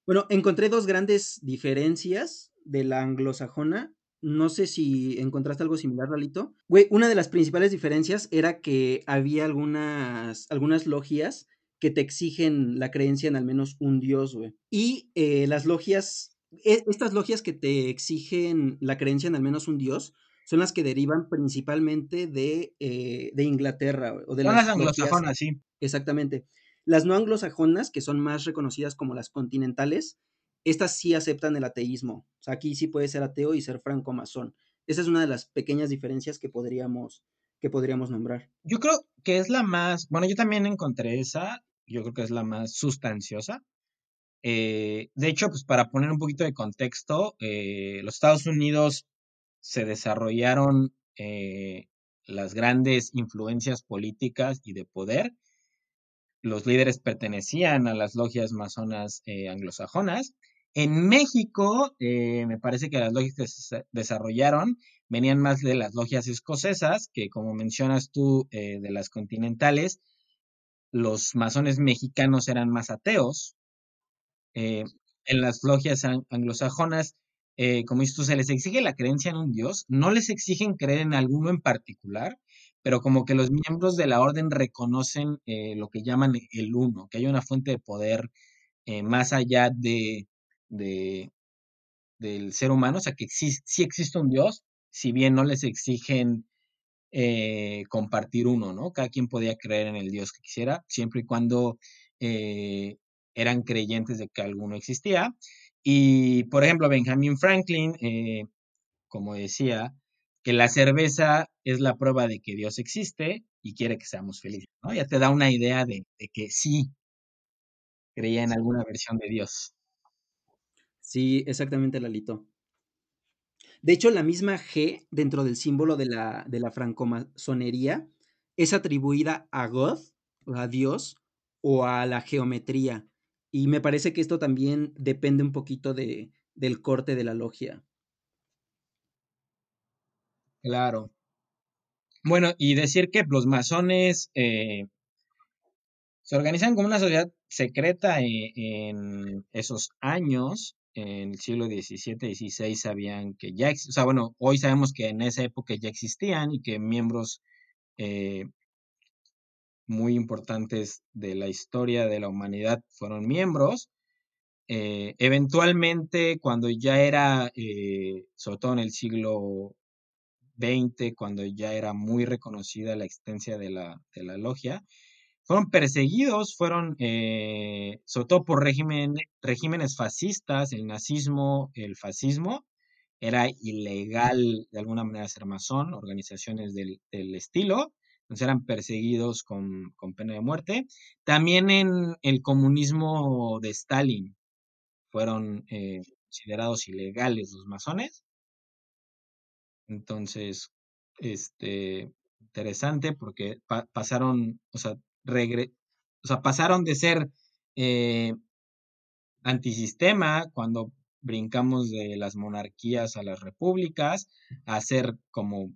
Bueno, encontré dos grandes diferencias de la anglosajona. No sé si encontraste algo similar, Lalito. Güey, una de las principales diferencias era que había algunas, algunas logias que te exigen la creencia en al menos un dios, güey. Y eh, las logias, e, estas logias que te exigen la creencia en al menos un dios, son las que derivan principalmente de, eh, de Inglaterra. O de son las, anglosajonas, sí. Exactamente. Las no anglosajonas, que son más reconocidas como las continentales, estas sí aceptan el ateísmo. O sea, aquí sí puede ser ateo y ser franco-masón. Esa es una de las pequeñas diferencias que podríamos, que podríamos nombrar. Yo creo que es la más, bueno, yo también encontré esa, yo creo que es la más sustanciosa. Eh, de hecho, pues para poner un poquito de contexto, eh, los Estados Unidos se desarrollaron eh, las grandes influencias políticas y de poder. Los líderes pertenecían a las logias masonas anglosajonas. En México, me parece que las logias que se desarrollaron venían más de las logias escocesas, que como mencionas tú, de las continentales, los masones mexicanos eran más ateos. en las logias anglosajonas eh, como dices tú, se les exige la creencia en un Dios, no les exigen creer en alguno en particular, pero como que los miembros de la orden reconocen eh, lo que llaman el uno, que hay una fuente de poder eh, más allá de, de, del ser humano, o sea, que sí, existe un Dios, si bien no les exigen compartir uno, ¿no? Cada quien podía creer en el Dios que quisiera, siempre y cuando eran creyentes de que alguno existía. Y, por ejemplo, Benjamin Franklin, eh, como decía, que la cerveza es la prueba de que Dios existe y quiere que seamos felices, ¿no? Ya te da una idea de, que sí creía en alguna versión de Dios. Sí, exactamente, Lalito. De hecho, la misma G dentro del símbolo de la, de la francomasonería es atribuida a God, a Dios, o a la geometría. Y me parece que esto también depende un poquito de, del corte de la logia. Claro. Bueno, y decir que los masones eh, se organizan como una sociedad secreta e, en, esos años, en el siglo XVII, XVI, sabían que ya, o sea, bueno, hoy sabemos que en esa época ya existían y que miembros eh, muy importantes de la historia de la humanidad fueron miembros. Eh, eventualmente, cuando ya era, eh, sobre todo en el siglo XX, cuando ya era muy reconocida la existencia de la, de la logia, fueron perseguidos, fueron, eh, sobre todo por regímenes fascistas, el nazismo, el fascismo, era ilegal de alguna manera ser masón, organizaciones del, estilo, eran perseguidos con, pena de muerte. También en el comunismo de Stalin fueron eh, considerados ilegales los masones. Entonces, este, interesante porque pasaron, o sea, pasaron de ser eh, antisistema cuando brincamos de las monarquías a las repúblicas, a ser como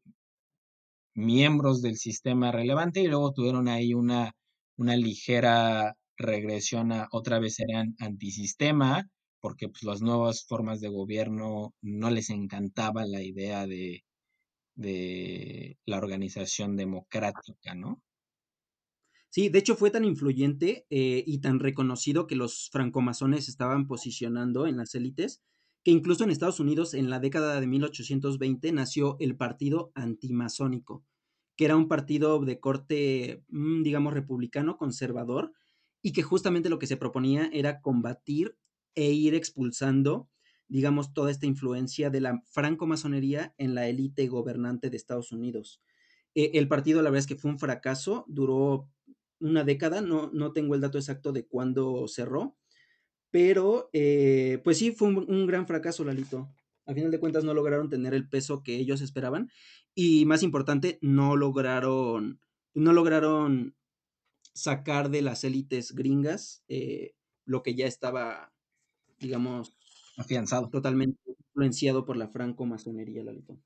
miembros del sistema relevante y luego tuvieron ahí una, una ligera regresión a otra vez eran antisistema porque pues las nuevas formas de gobierno no les encantaba la idea de, de la organización democrática, ¿no? Sí, de hecho fue tan influyente eh, y tan reconocido que los francomasones estaban posicionando en las élites que incluso en Estados Unidos en la década de 1820 nació el Partido Antimasónico, que era un partido de corte, mm, digamos, republicano, conservador, y que justamente lo que se proponía era combatir e ir expulsando, digamos, toda esta influencia de la francomasonería en la élite gobernante de Estados Unidos. Eh, el partido, la verdad es que fue un fracaso, duró una década, no, no tengo el dato exacto de cuándo cerró, pero, eh, pues sí, fue un, gran fracaso, Lalito. A final de cuentas no lograron tener el peso que ellos esperaban y más importante, no lograron, no lograron sacar de las élites gringas eh, lo que ya estaba, digamos, afianzado. Totalmente influenciado por la franco-masonería, Lalito.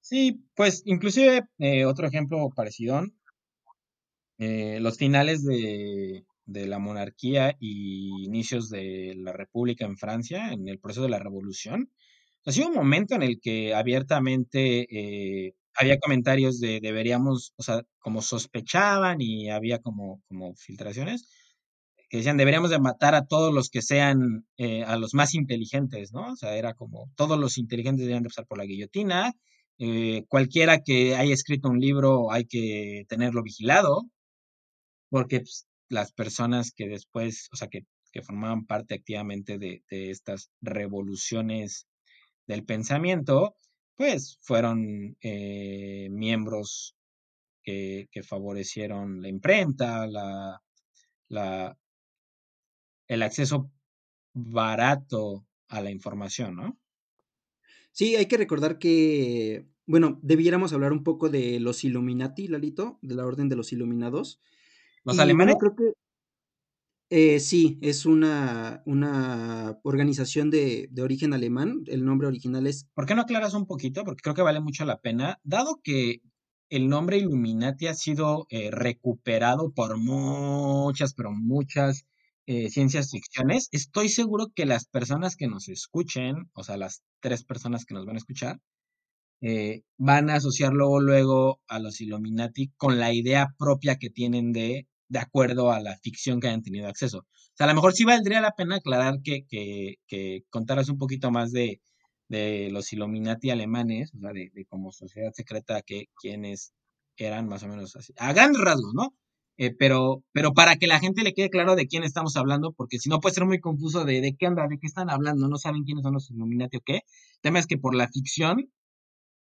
Sí, pues inclusive eh, otro ejemplo parecido, los finales de, de la monarquía y inicios de la república en Francia, en el proceso de la revolución. Ha sido un momento en el que abiertamente eh, había comentarios de deberíamos, o sea, como sospechaban y había como, como filtraciones, que decían deberíamos de matar a todos los que sean, eh, a los más inteligentes, ¿no? O sea, era como todos los inteligentes deberían de pasar por la guillotina, eh, cualquiera que haya escrito un libro hay que tenerlo vigilado, porque pues, las personas que después, o sea, que, que formaban parte activamente de, de estas revoluciones del pensamiento, pues fueron eh, miembros que, que, favorecieron la imprenta, la, la, el acceso barato a la información, ¿no? Sí, hay que recordar que, bueno, debiéramos hablar un poco de los Illuminati, Lalito, de la Orden de los Iluminados. ¿Los y, alemanes? Bueno, creo que eh, sí, es una, una organización de, de, origen alemán. El nombre original es. ¿Por qué no aclaras un poquito? Porque creo que vale mucho la pena. Dado que el nombre Illuminati ha sido eh, recuperado por muchas, pero muchas eh, ciencias ficciones, estoy seguro que las personas que nos escuchen, o sea, las tres personas que nos van a escuchar, eh, van a asociar luego, luego a los Illuminati con la idea propia que tienen de de acuerdo a la ficción que hayan tenido acceso. O sea, a lo mejor sí valdría la pena aclarar que, que, que contaras un poquito más de, de los Illuminati alemanes, o sea, de, de como sociedad secreta, que quienes eran más o menos así, a rasgos, ¿no? Eh, pero, pero para que la gente le quede claro de quién estamos hablando, porque si no puede ser muy confuso de, de qué anda, de qué están hablando, no saben quiénes son los Illuminati o qué. El tema es que por la ficción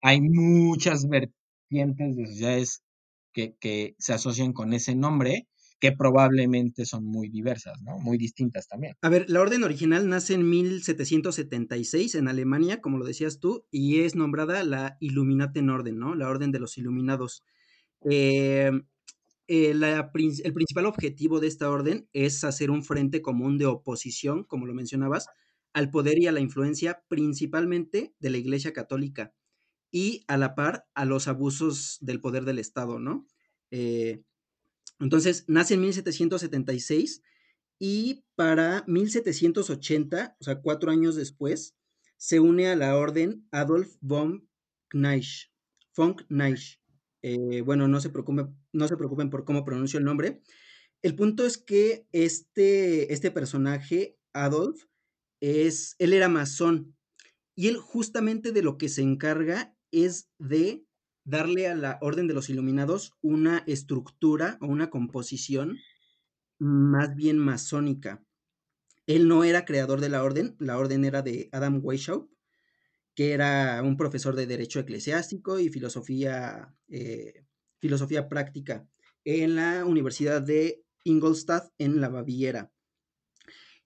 hay muchas vertientes de sociedades que, que se asocian con ese nombre que probablemente son muy diversas, ¿no? Muy distintas también. A ver, la orden original nace en 1776 en Alemania, como lo decías tú, y es nombrada la Illuminatenorden, ¿no? La Orden de los Iluminados. Eh, eh, el principal objetivo de esta orden es hacer un frente común de oposición, como lo mencionabas, al poder y a la influencia principalmente de la Iglesia Católica y a la par a los abusos del poder del Estado, ¿no? Eh, entonces, nace en 1776 y para 1780, o sea, cuatro años después, se une a la orden Adolf von Kneisch, von Kneisch. Eh, bueno, no se, preocupen, no se preocupen por cómo pronuncio el nombre. El punto es que este, este personaje, Adolf, es, él era masón y él justamente de lo que se encarga es de darle a la Orden de los Iluminados una estructura o una composición más bien masónica. Él no era creador de la orden, la orden era de Adam Weishaupt, que era un profesor de Derecho Eclesiástico y Filosofía, eh, filosofía Práctica en la Universidad de Ingolstadt en la Baviera.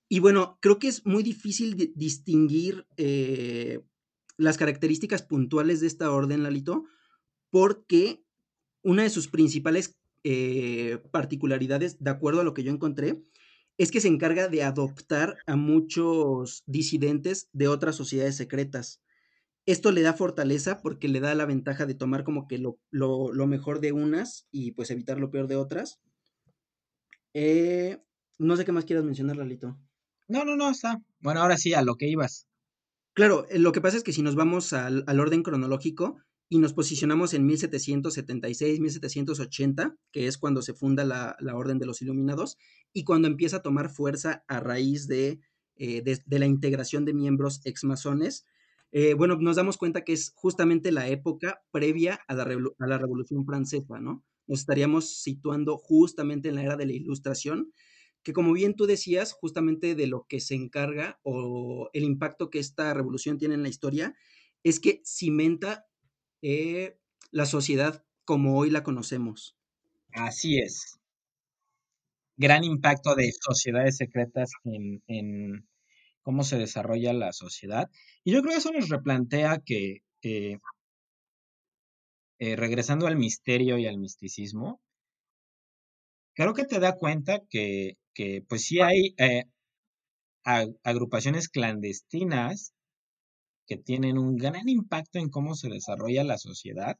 Y bueno, creo que es muy difícil distinguir eh, las características puntuales de esta orden, Lalito, porque una de sus principales eh, particularidades, de acuerdo a lo que yo encontré, es que se encarga de adoptar a muchos disidentes de otras sociedades secretas. Esto le da fortaleza porque le da la ventaja de tomar como que lo, lo, lo mejor de unas y pues evitar lo peor de otras. Eh, no sé qué más quieras mencionar, Lalito. No, no, no, está. Bueno, ahora sí, a lo que ibas. Claro, eh, lo que pasa es que si nos vamos al, al orden cronológico, y nos posicionamos en 1776, 1780, que es cuando se funda la, la Orden de los Iluminados y cuando empieza a tomar fuerza a raíz de, eh, de, la integración de miembros exmasones. Eh, bueno, nos damos cuenta que es justamente la época previa a la, a la Revolución Francesa, ¿no? Nos estaríamos situando justamente en la era de la Ilustración, que como bien tú decías, justamente de lo que se encarga o el impacto que esta revolución tiene en la historia, es que cimenta eh, la sociedad como hoy la conocemos. Así es. Gran impacto de sociedades secretas en, en cómo se desarrolla la sociedad. Y yo creo que eso nos replantea que, eh, eh, regresando al misterio y al misticismo, creo que te da cuenta que, que pues sí hay agrupaciones clandestinas que tienen un gran impacto en cómo se desarrolla la sociedad,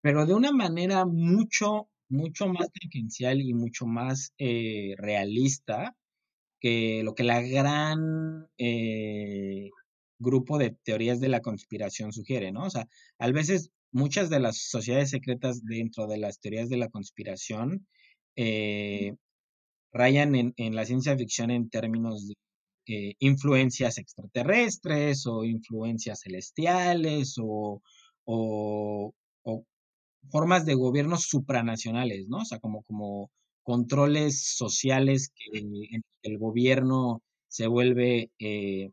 pero de una manera mucho mucho más tangencial y mucho más eh, realista que lo que la gran eh, grupo de teorías de la conspiración sugiere, ¿no? O sea, a veces muchas de las sociedades secretas dentro de las teorías de la conspiración eh, rayan en, la ciencia ficción en términos de eh, influencias extraterrestres o influencias celestiales o, o, formas de gobiernos supranacionales, ¿no? O sea, como, como controles sociales que en el gobierno se vuelve eh,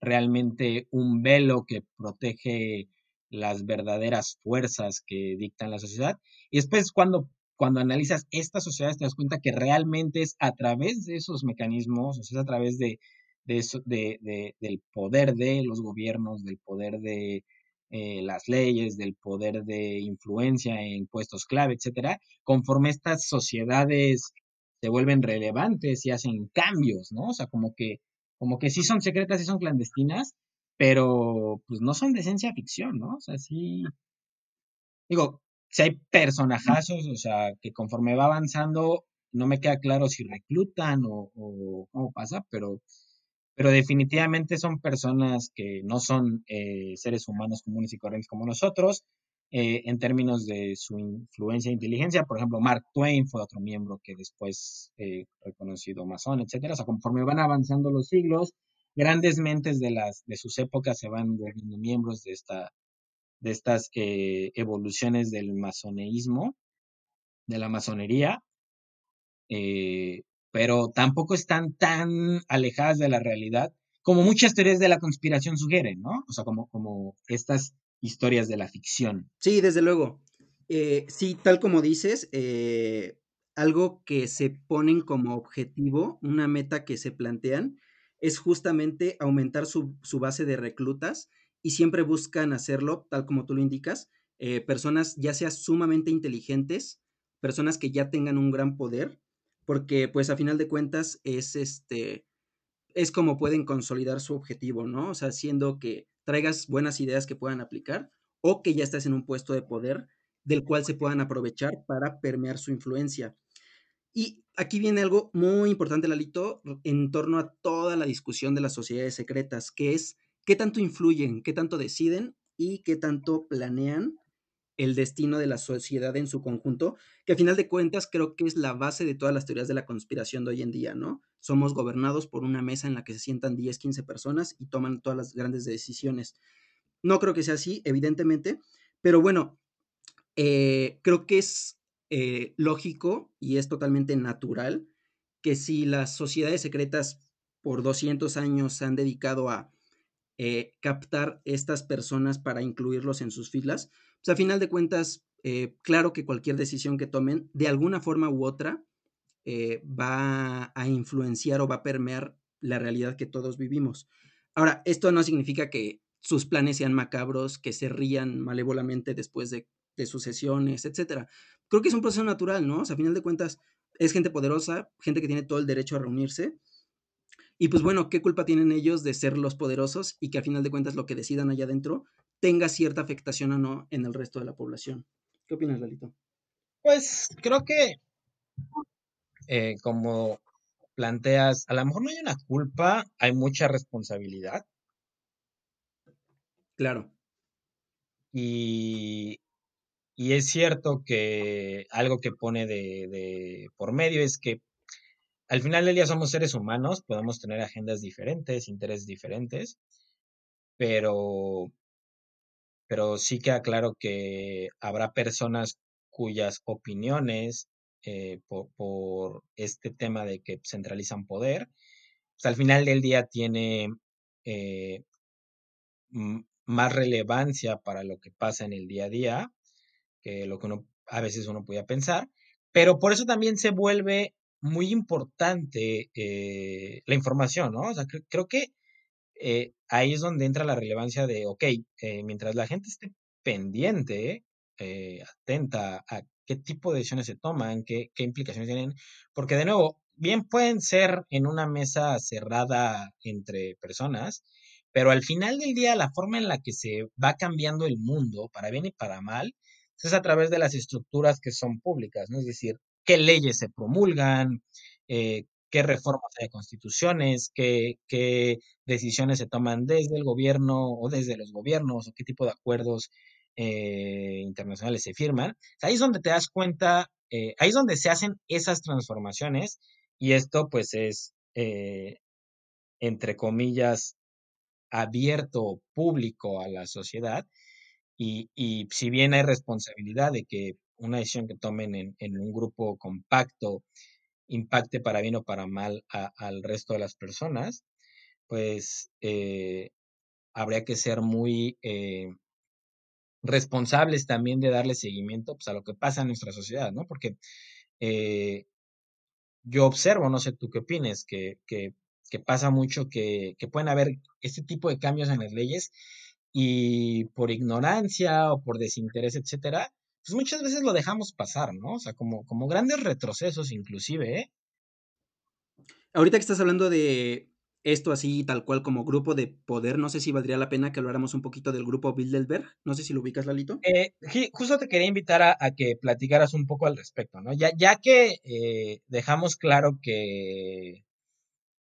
realmente un velo que protege las verdaderas fuerzas que dictan la sociedad. Y después cuando, cuando analizas estas sociedades te das cuenta que realmente es a través de esos mecanismos, o sea, es a través de, de eso, de, de, del poder de los gobiernos, del poder de eh, las leyes, del poder de influencia en puestos clave, etcétera, conforme estas sociedades se vuelven relevantes y hacen cambios, ¿no? O sea, como que como que sí son secretas, y son clandestinas, pero pues no son de ciencia ficción, ¿no? O sea, sí. Digo, si hay personajazos, o sea, que conforme va avanzando, no me queda claro si reclutan o, o cómo pasa, pero, pero definitivamente son personas que no son eh, seres humanos comunes y corrientes como nosotros, eh, en términos de su influencia e inteligencia. Por ejemplo, Mark Twain fue otro miembro que después eh, reconocido masón, etcétera. O sea, conforme van avanzando los siglos, grandes mentes de las de sus épocas se van volviendo miembros de esta de estas eh, evoluciones del masoneísmo, de la masonería, eh, pero tampoco están tan alejadas de la realidad como muchas teorías de la conspiración sugieren, ¿no? O sea, como, como estas historias de la ficción. Sí, desde luego. Eh, sí, tal como dices, eh, algo que se ponen como objetivo, una meta que se plantean, es justamente aumentar su, base de reclutas y siempre buscan hacerlo, tal como tú lo indicas, eh, personas ya sea sumamente inteligentes, personas que ya tengan un gran poder, porque pues a final de cuentas es este, es como pueden consolidar su objetivo, ¿no? O sea, siendo que traigas buenas ideas que puedan aplicar o que ya estés en un puesto de poder del cual se puedan aprovechar para permear su influencia. Y aquí viene algo muy importante, Lalito, en torno a toda la discusión de las sociedades secretas, que es qué tanto influyen, qué tanto deciden y qué tanto planean el destino de la sociedad en su conjunto, que a final de cuentas creo que es la base de todas las teorías de la conspiración de hoy en día, ¿no? Somos gobernados por una mesa en la que se sientan 10, 15 personas y toman todas las grandes decisiones. No creo que sea así, evidentemente, pero bueno, eh, creo que es eh, lógico y es totalmente natural que si las sociedades secretas por 200 años se han dedicado a eh, captar estas personas para incluirlos en sus filas, a final de cuentas, eh, claro que cualquier decisión que tomen, de alguna forma u otra, eh, va a influenciar o va a permear la realidad que todos vivimos. Ahora, esto no significa que sus planes sean macabros, que se rían malévolamente después de, de sus sesiones, etc. Creo que es un proceso natural, ¿no? O sea, a final de cuentas, es gente poderosa, gente que tiene todo el derecho a reunirse. Y pues bueno, ¿qué culpa tienen ellos de ser los poderosos y que a final de cuentas lo que decidan allá adentro tenga cierta afectación o no en el resto de la población. ¿Qué opinas, Lalito? Pues creo que, eh, como planteas, a lo mejor no hay una culpa, hay mucha responsabilidad. Claro. Y, y es cierto que algo que pone de, de, por medio es que al final del día somos seres humanos, podemos tener agendas diferentes, intereses diferentes, pero pero sí queda claro que habrá personas cuyas opiniones eh, por, este tema de que centralizan poder, pues al final del día tiene eh, más relevancia para lo que pasa en el día a día que lo que uno a veces uno podía pensar, pero por eso también se vuelve muy importante eh, la información, ¿no? O sea, creo que eh, ahí es donde entra la relevancia de, ok, eh, mientras la gente esté pendiente, eh, atenta a qué tipo de decisiones se toman, qué, qué implicaciones tienen, porque de nuevo, bien pueden ser en una mesa cerrada entre personas, pero al final del día la forma en la que se va cambiando el mundo, para bien y para mal, es a través de las estructuras que son públicas, ¿no? Es decir, qué leyes se promulgan, eh, qué reformas hay a constituciones, qué, qué, decisiones se toman desde el gobierno o desde los gobiernos, o qué tipo de acuerdos eh, internacionales se firman. Ahí es donde te das cuenta, eh, ahí es donde se hacen esas transformaciones y esto pues es, eh, entre comillas, abierto, público a la sociedad. Y, y, si bien hay responsabilidad de que una decisión que tomen en, en un grupo compacto impacte para bien o para mal al resto de las personas, pues eh, habría que ser muy eh, responsables también de darle seguimiento pues, a lo que pasa en nuestra sociedad, ¿no? Porque eh, yo observo, no sé tú qué opines, que, que, que pasa mucho que, que, pueden haber este tipo de cambios en las leyes y por ignorancia o por desinterés, etcétera, pues muchas veces lo dejamos pasar, ¿no? O sea, como, como grandes retrocesos inclusive, ¿eh? Ahorita que estás hablando de esto así, tal cual como grupo de poder, no sé si valdría la pena que habláramos un poquito del grupo Bilderberg, no sé si lo ubicas, Lalito. Eh, justo te quería invitar a, que platicaras un poco al respecto, ¿no? Ya, ya que eh, dejamos claro que,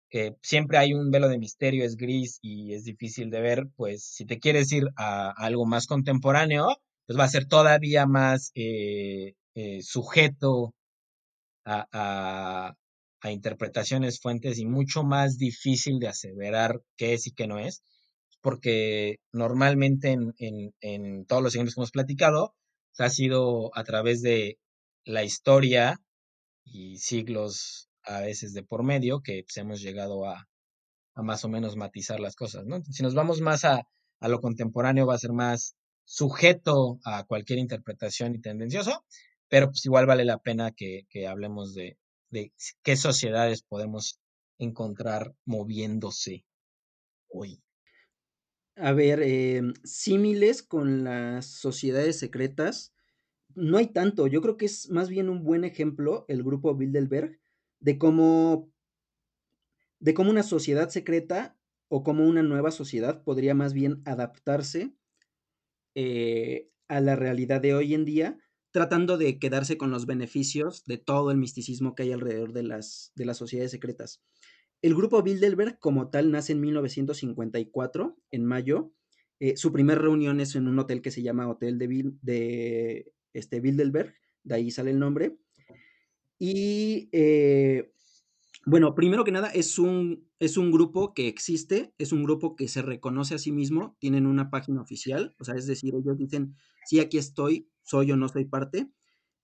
que siempre hay un velo de misterio, es gris y es difícil de ver, pues si te quieres ir a algo más contemporáneo, pues va a ser todavía más eh, eh, sujeto a, a, interpretaciones, fuentes y mucho más difícil de aseverar qué es y qué no es, porque normalmente en, en, todos los ejemplos que hemos platicado, ha sido a través de la historia y siglos a veces de por medio que pues, hemos llegado a, a, más o menos matizar las cosas, ¿no? Si nos vamos más a, a lo contemporáneo, va a ser más sujeto a cualquier interpretación y tendencioso, pero pues igual vale la pena que, que hablemos de, de, qué sociedades podemos encontrar moviéndose hoy. A ver, eh, símiles con las sociedades secretas, no hay tanto. Yo creo que es más bien un buen ejemplo el grupo Bilderberg de cómo, de cómo una sociedad secreta o cómo una nueva sociedad podría más bien adaptarse eh, a la realidad de hoy en día, tratando de quedarse con los beneficios de todo el misticismo que hay alrededor de las, de las sociedades secretas. El grupo Bilderberg como tal nace en 1954, en mayo. Eh, su primera reunión es en un hotel que se llama Hotel de, de este, Bilderberg, de ahí sale el nombre. Y eh, bueno, primero que nada, es un, es un grupo que existe, es un grupo que se reconoce a sí mismo, tienen una página oficial, o sea, es decir, ellos dicen, sí, aquí estoy, soy o no soy parte.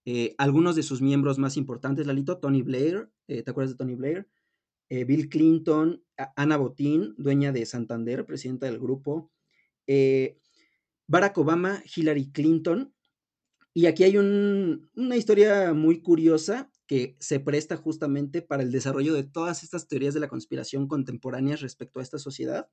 Eh, algunos de sus miembros más importantes, Lalito, Tony Blair, eh, ¿te acuerdas de Tony Blair? Eh, Bill Clinton, Ana Botín, dueña de Santander, presidenta del grupo, Barack Obama, Hillary Clinton. Y aquí hay un, una historia muy curiosa que se presta justamente para el desarrollo de todas estas teorías de la conspiración contemporáneas respecto a esta sociedad.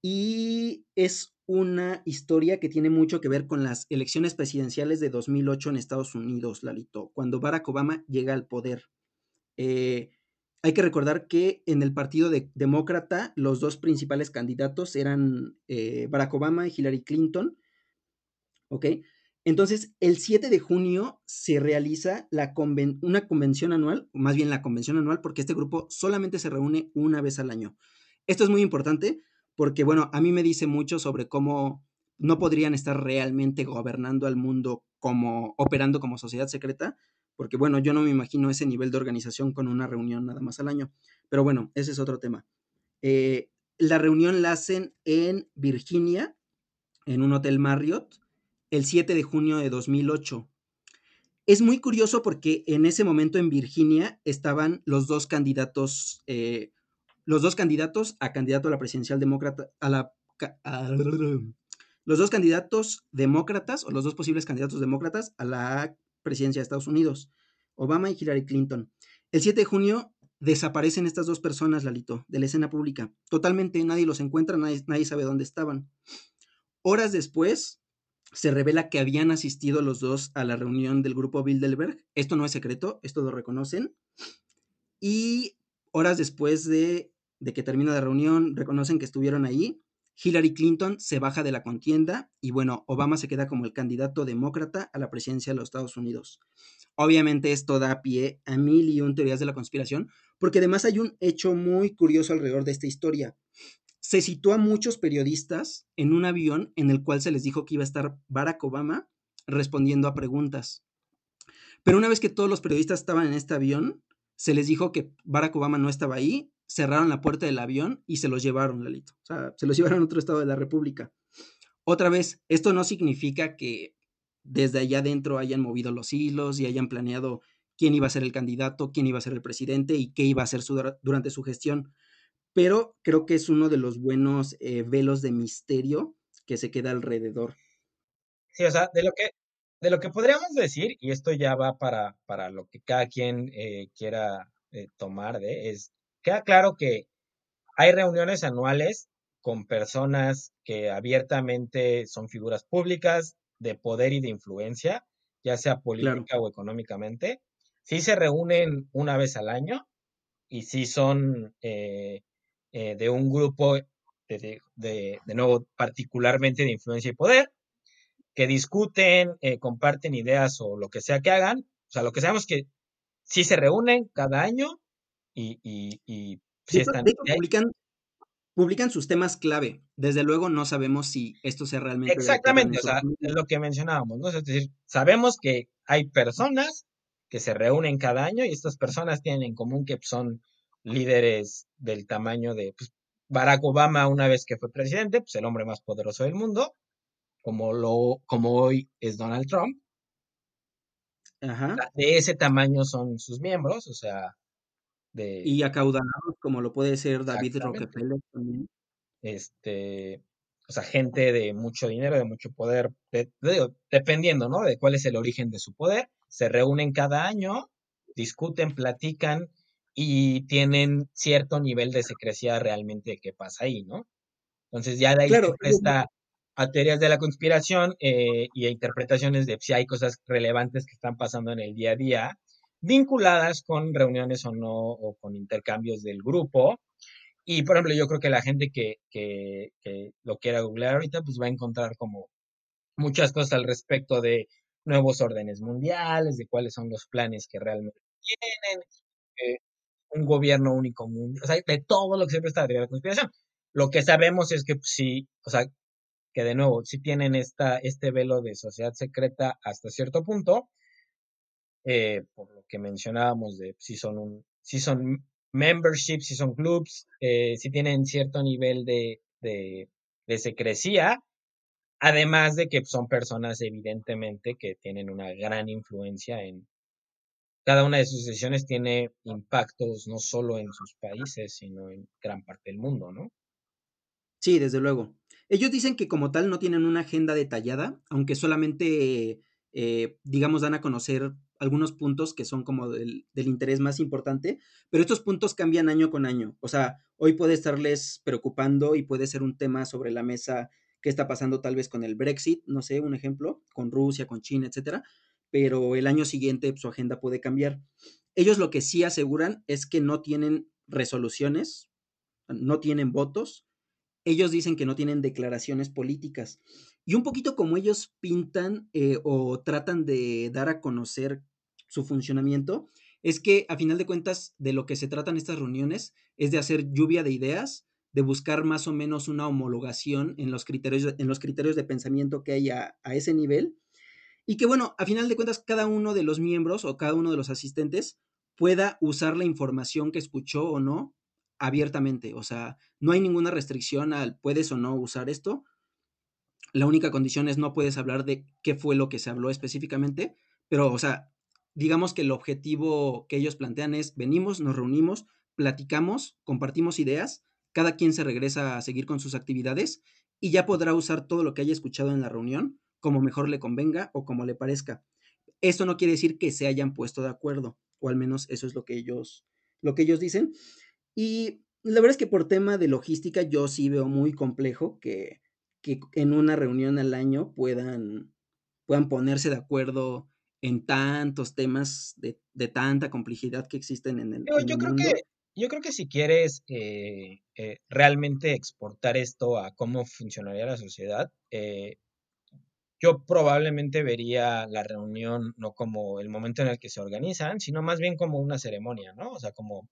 Y es una historia que tiene mucho que ver con las elecciones presidenciales de 2008 en Estados Unidos, Lalito, cuando Barack Obama llega al poder. Eh, hay que recordar que en el Partido de Demócrata los dos principales candidatos eran eh, Barack Obama y Hillary Clinton. ¿Ok? Entonces, el 7 de junio se realiza la una convención anual, más bien la convención anual, porque este grupo solamente se reúne una vez al año. Esto es muy importante porque, bueno, a mí me dice mucho sobre cómo no podrían estar realmente gobernando al mundo como operando como sociedad secreta, porque, bueno, yo no me imagino ese nivel de organización con una reunión nada más al año. Pero bueno, ese es otro tema. Eh, la reunión la hacen en Virginia, en un hotel Marriott el 7 de junio de 2008. Es muy curioso porque en ese momento en Virginia estaban los dos candidatos, eh, los dos candidatos a candidato a la presidencial demócrata, a la, los dos candidatos demócratas o los dos posibles candidatos demócratas a la presidencia de Estados Unidos, Obama y Hillary Clinton. El 7 de junio desaparecen estas dos personas, Lalito, de la escena pública. Totalmente nadie los encuentra, nadie, nadie sabe dónde estaban. Horas después, se revela que habían asistido los dos a la reunión del grupo Bilderberg. Esto no es secreto, esto lo reconocen. Y horas después de, que termina la reunión, reconocen que estuvieron ahí. Hillary Clinton se baja de la contienda y bueno, Obama se queda como el candidato demócrata a la presidencia de los Estados Unidos. Obviamente esto da pie a mil y un teorías de la conspiración, porque además hay un hecho muy curioso alrededor de esta historia. Se citó a muchos periodistas en un avión en el cual se les dijo que iba a estar Barack Obama respondiendo a preguntas. Pero una vez que todos los periodistas estaban en este avión, se les dijo que Barack Obama no estaba ahí, cerraron la puerta del avión y se los llevaron, Lalito. O sea, se los llevaron a otro estado de la República. Otra vez, esto no significa que desde allá adentro hayan movido los hilos y hayan planeado quién iba a ser el candidato, quién iba a ser el presidente y qué iba a hacer durante su gestión. Pero creo que es uno de los buenos eh, velos de misterio que se queda alrededor. Sí, o sea, de lo que, de lo que podríamos decir, y esto ya va para, para lo que cada quien eh, quiera eh, tomar de, es, queda claro que hay reuniones anuales con personas que abiertamente son figuras públicas de poder y de influencia, ya sea política o económicamente. Sí se reúnen una vez al año y sí son eh, de un grupo, de, de, de nuevo, particularmente de influencia y poder que discuten, eh, comparten ideas o lo que sea que hagan. O sea, lo que sabemos es que sí se reúnen cada año y, y, y sí están. publican, publican sus temas clave. Desde luego no sabemos si esto sea realmente. Exactamente, o sea, es lo que mencionábamos, ¿no? Es decir, sabemos que hay personas que se reúnen cada año y estas personas tienen en común que son líderes del tamaño de pues, Barack Obama una vez que fue presidente, pues el hombre más poderoso del mundo, como, lo, como hoy es Donald Trump. De ese tamaño son sus miembros, o sea, de... Y acaudalados, como lo puede ser David Rockefeller también. Este, o sea, gente de mucho dinero, de mucho poder, dependiendo, ¿no? De cuál es el origen de su poder, se reúnen cada año, discuten, platican y tienen cierto nivel de secrecía realmente qué pasa ahí, ¿no? Entonces ya de ahí se presta a teorías de la conspiración eh, y a interpretaciones de si hay cosas relevantes que están pasando en el día a día, vinculadas con reuniones o no, o con intercambios del grupo. Y, por ejemplo, yo creo que la gente que, que, que lo quiera googlear ahorita, pues va a encontrar como muchas cosas al respecto de nuevos órdenes mundiales, de cuáles son los planes que realmente tienen, eh, un gobierno único mundial, o sea, de todo lo que la teoría de la conspiración. Lo que sabemos es que pues, sí, o sea, que de nuevo, si tienen esta, este velo de sociedad secreta hasta cierto punto, eh, por lo que mencionábamos de si son un, si son memberships, si son clubs, eh, si tienen cierto nivel de, de, de secrecía, además de que son personas evidentemente que tienen una gran influencia en cada una de sus decisiones tiene impactos no solo en sus países, sino en gran parte del mundo, ¿no? Sí, desde luego. Ellos dicen que como tal no tienen una agenda detallada, aunque solamente, eh, digamos, dan a conocer algunos puntos que son como del, interés más importante, pero estos puntos cambian año con año. O sea, hoy puede estarles preocupando y puede ser un tema sobre la mesa que está pasando tal vez con el Brexit, no sé, un ejemplo, con Rusia, con China, etcétera, pero el año siguiente su agenda puede cambiar. Ellos lo que sí aseguran es que no tienen resoluciones, no tienen votos, ellos dicen que no tienen declaraciones políticas. Y un poquito como ellos pintan eh, o tratan de dar a conocer su funcionamiento, es que a final de cuentas de lo que se tratan estas reuniones es de hacer lluvia de ideas, de buscar más o menos una homologación en los criterios, en los criterios de pensamiento que hay a, a ese nivel. Y que bueno, a final de cuentas cada uno de los miembros o cada uno de los asistentes pueda usar la información que escuchó o no abiertamente, o sea, no hay ninguna restricción al puedes o no usar esto. La única condición es no puedes hablar de qué fue lo que se habló específicamente, pero, o sea, digamos que el objetivo que ellos plantean es venimos, nos reunimos, platicamos, compartimos ideas, cada quien se regresa a seguir con sus actividades y ya podrá usar todo lo que haya escuchado en la reunión como mejor le convenga o como le parezca. Esto no quiere decir que se hayan puesto de acuerdo, o al menos eso es lo que ellos, lo que ellos dicen. Y la verdad es que por tema de logística yo sí veo muy complejo que, que en una reunión al año puedan, puedan ponerse de acuerdo en tantos temas de, de tanta complejidad que existen en el, yo, creo Que, yo creo que si quieres eh, eh, realmente exportar esto a cómo funcionaría la sociedad, eh, yo probablemente vería la reunión no como el momento en el que se organizan, sino más bien como una ceremonia, ¿no? O sea, como,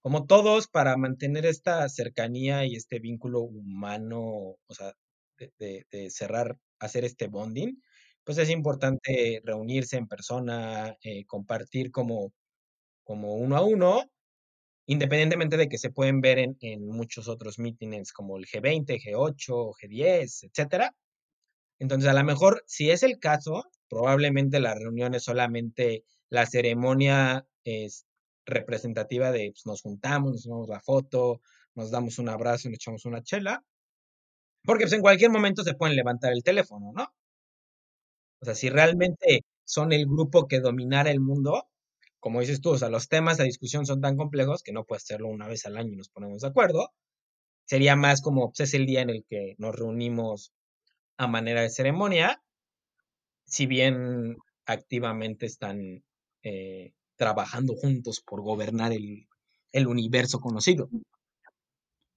como todos para mantener esta cercanía y este vínculo humano, o sea, de, cerrar, hacer este bonding, pues es importante reunirse en persona, eh, compartir como, como uno a uno, independientemente de que se pueden ver en, en muchos otros meetings como el G20, G8, G10, etcétera entonces, a lo mejor, si es el caso, probablemente la reunión es solamente la ceremonia es representativa de pues, nos juntamos, nos tomamos la foto, nos damos un abrazo, nos echamos una chela, porque pues, en cualquier momento se pueden levantar el teléfono, ¿no? O sea, si realmente son el grupo que dominara el mundo, como dices tú, o sea, los temas de discusión son tan complejos que no puedes hacerlo una vez al año y nos ponemos de acuerdo. Sería más como, pues es el día en el que nos reunimos a manera de ceremonia, si bien activamente están eh, trabajando juntos por gobernar el, universo conocido.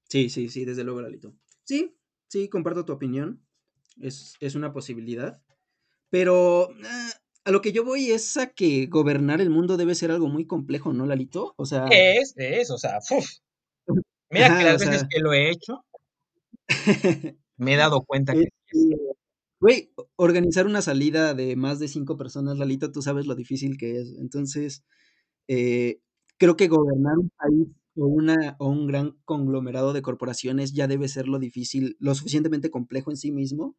Sí, sí, sí, desde luego, Lalito. Sí, sí, comparto tu opinión. Es, una posibilidad. Pero ah, a lo que yo voy es a que gobernar el mundo debe ser algo muy complejo, ¿no, Lalito? O sea. Es, es, o sea, Mira que las veces que lo he hecho, me he dado cuenta que Güey, organizar una salida de más de cinco personas, Lalito, tú sabes lo difícil que es. Entonces, eh, creo que gobernar un país o, una, o un gran conglomerado de corporaciones ya debe ser lo difícil, lo suficientemente complejo en sí mismo,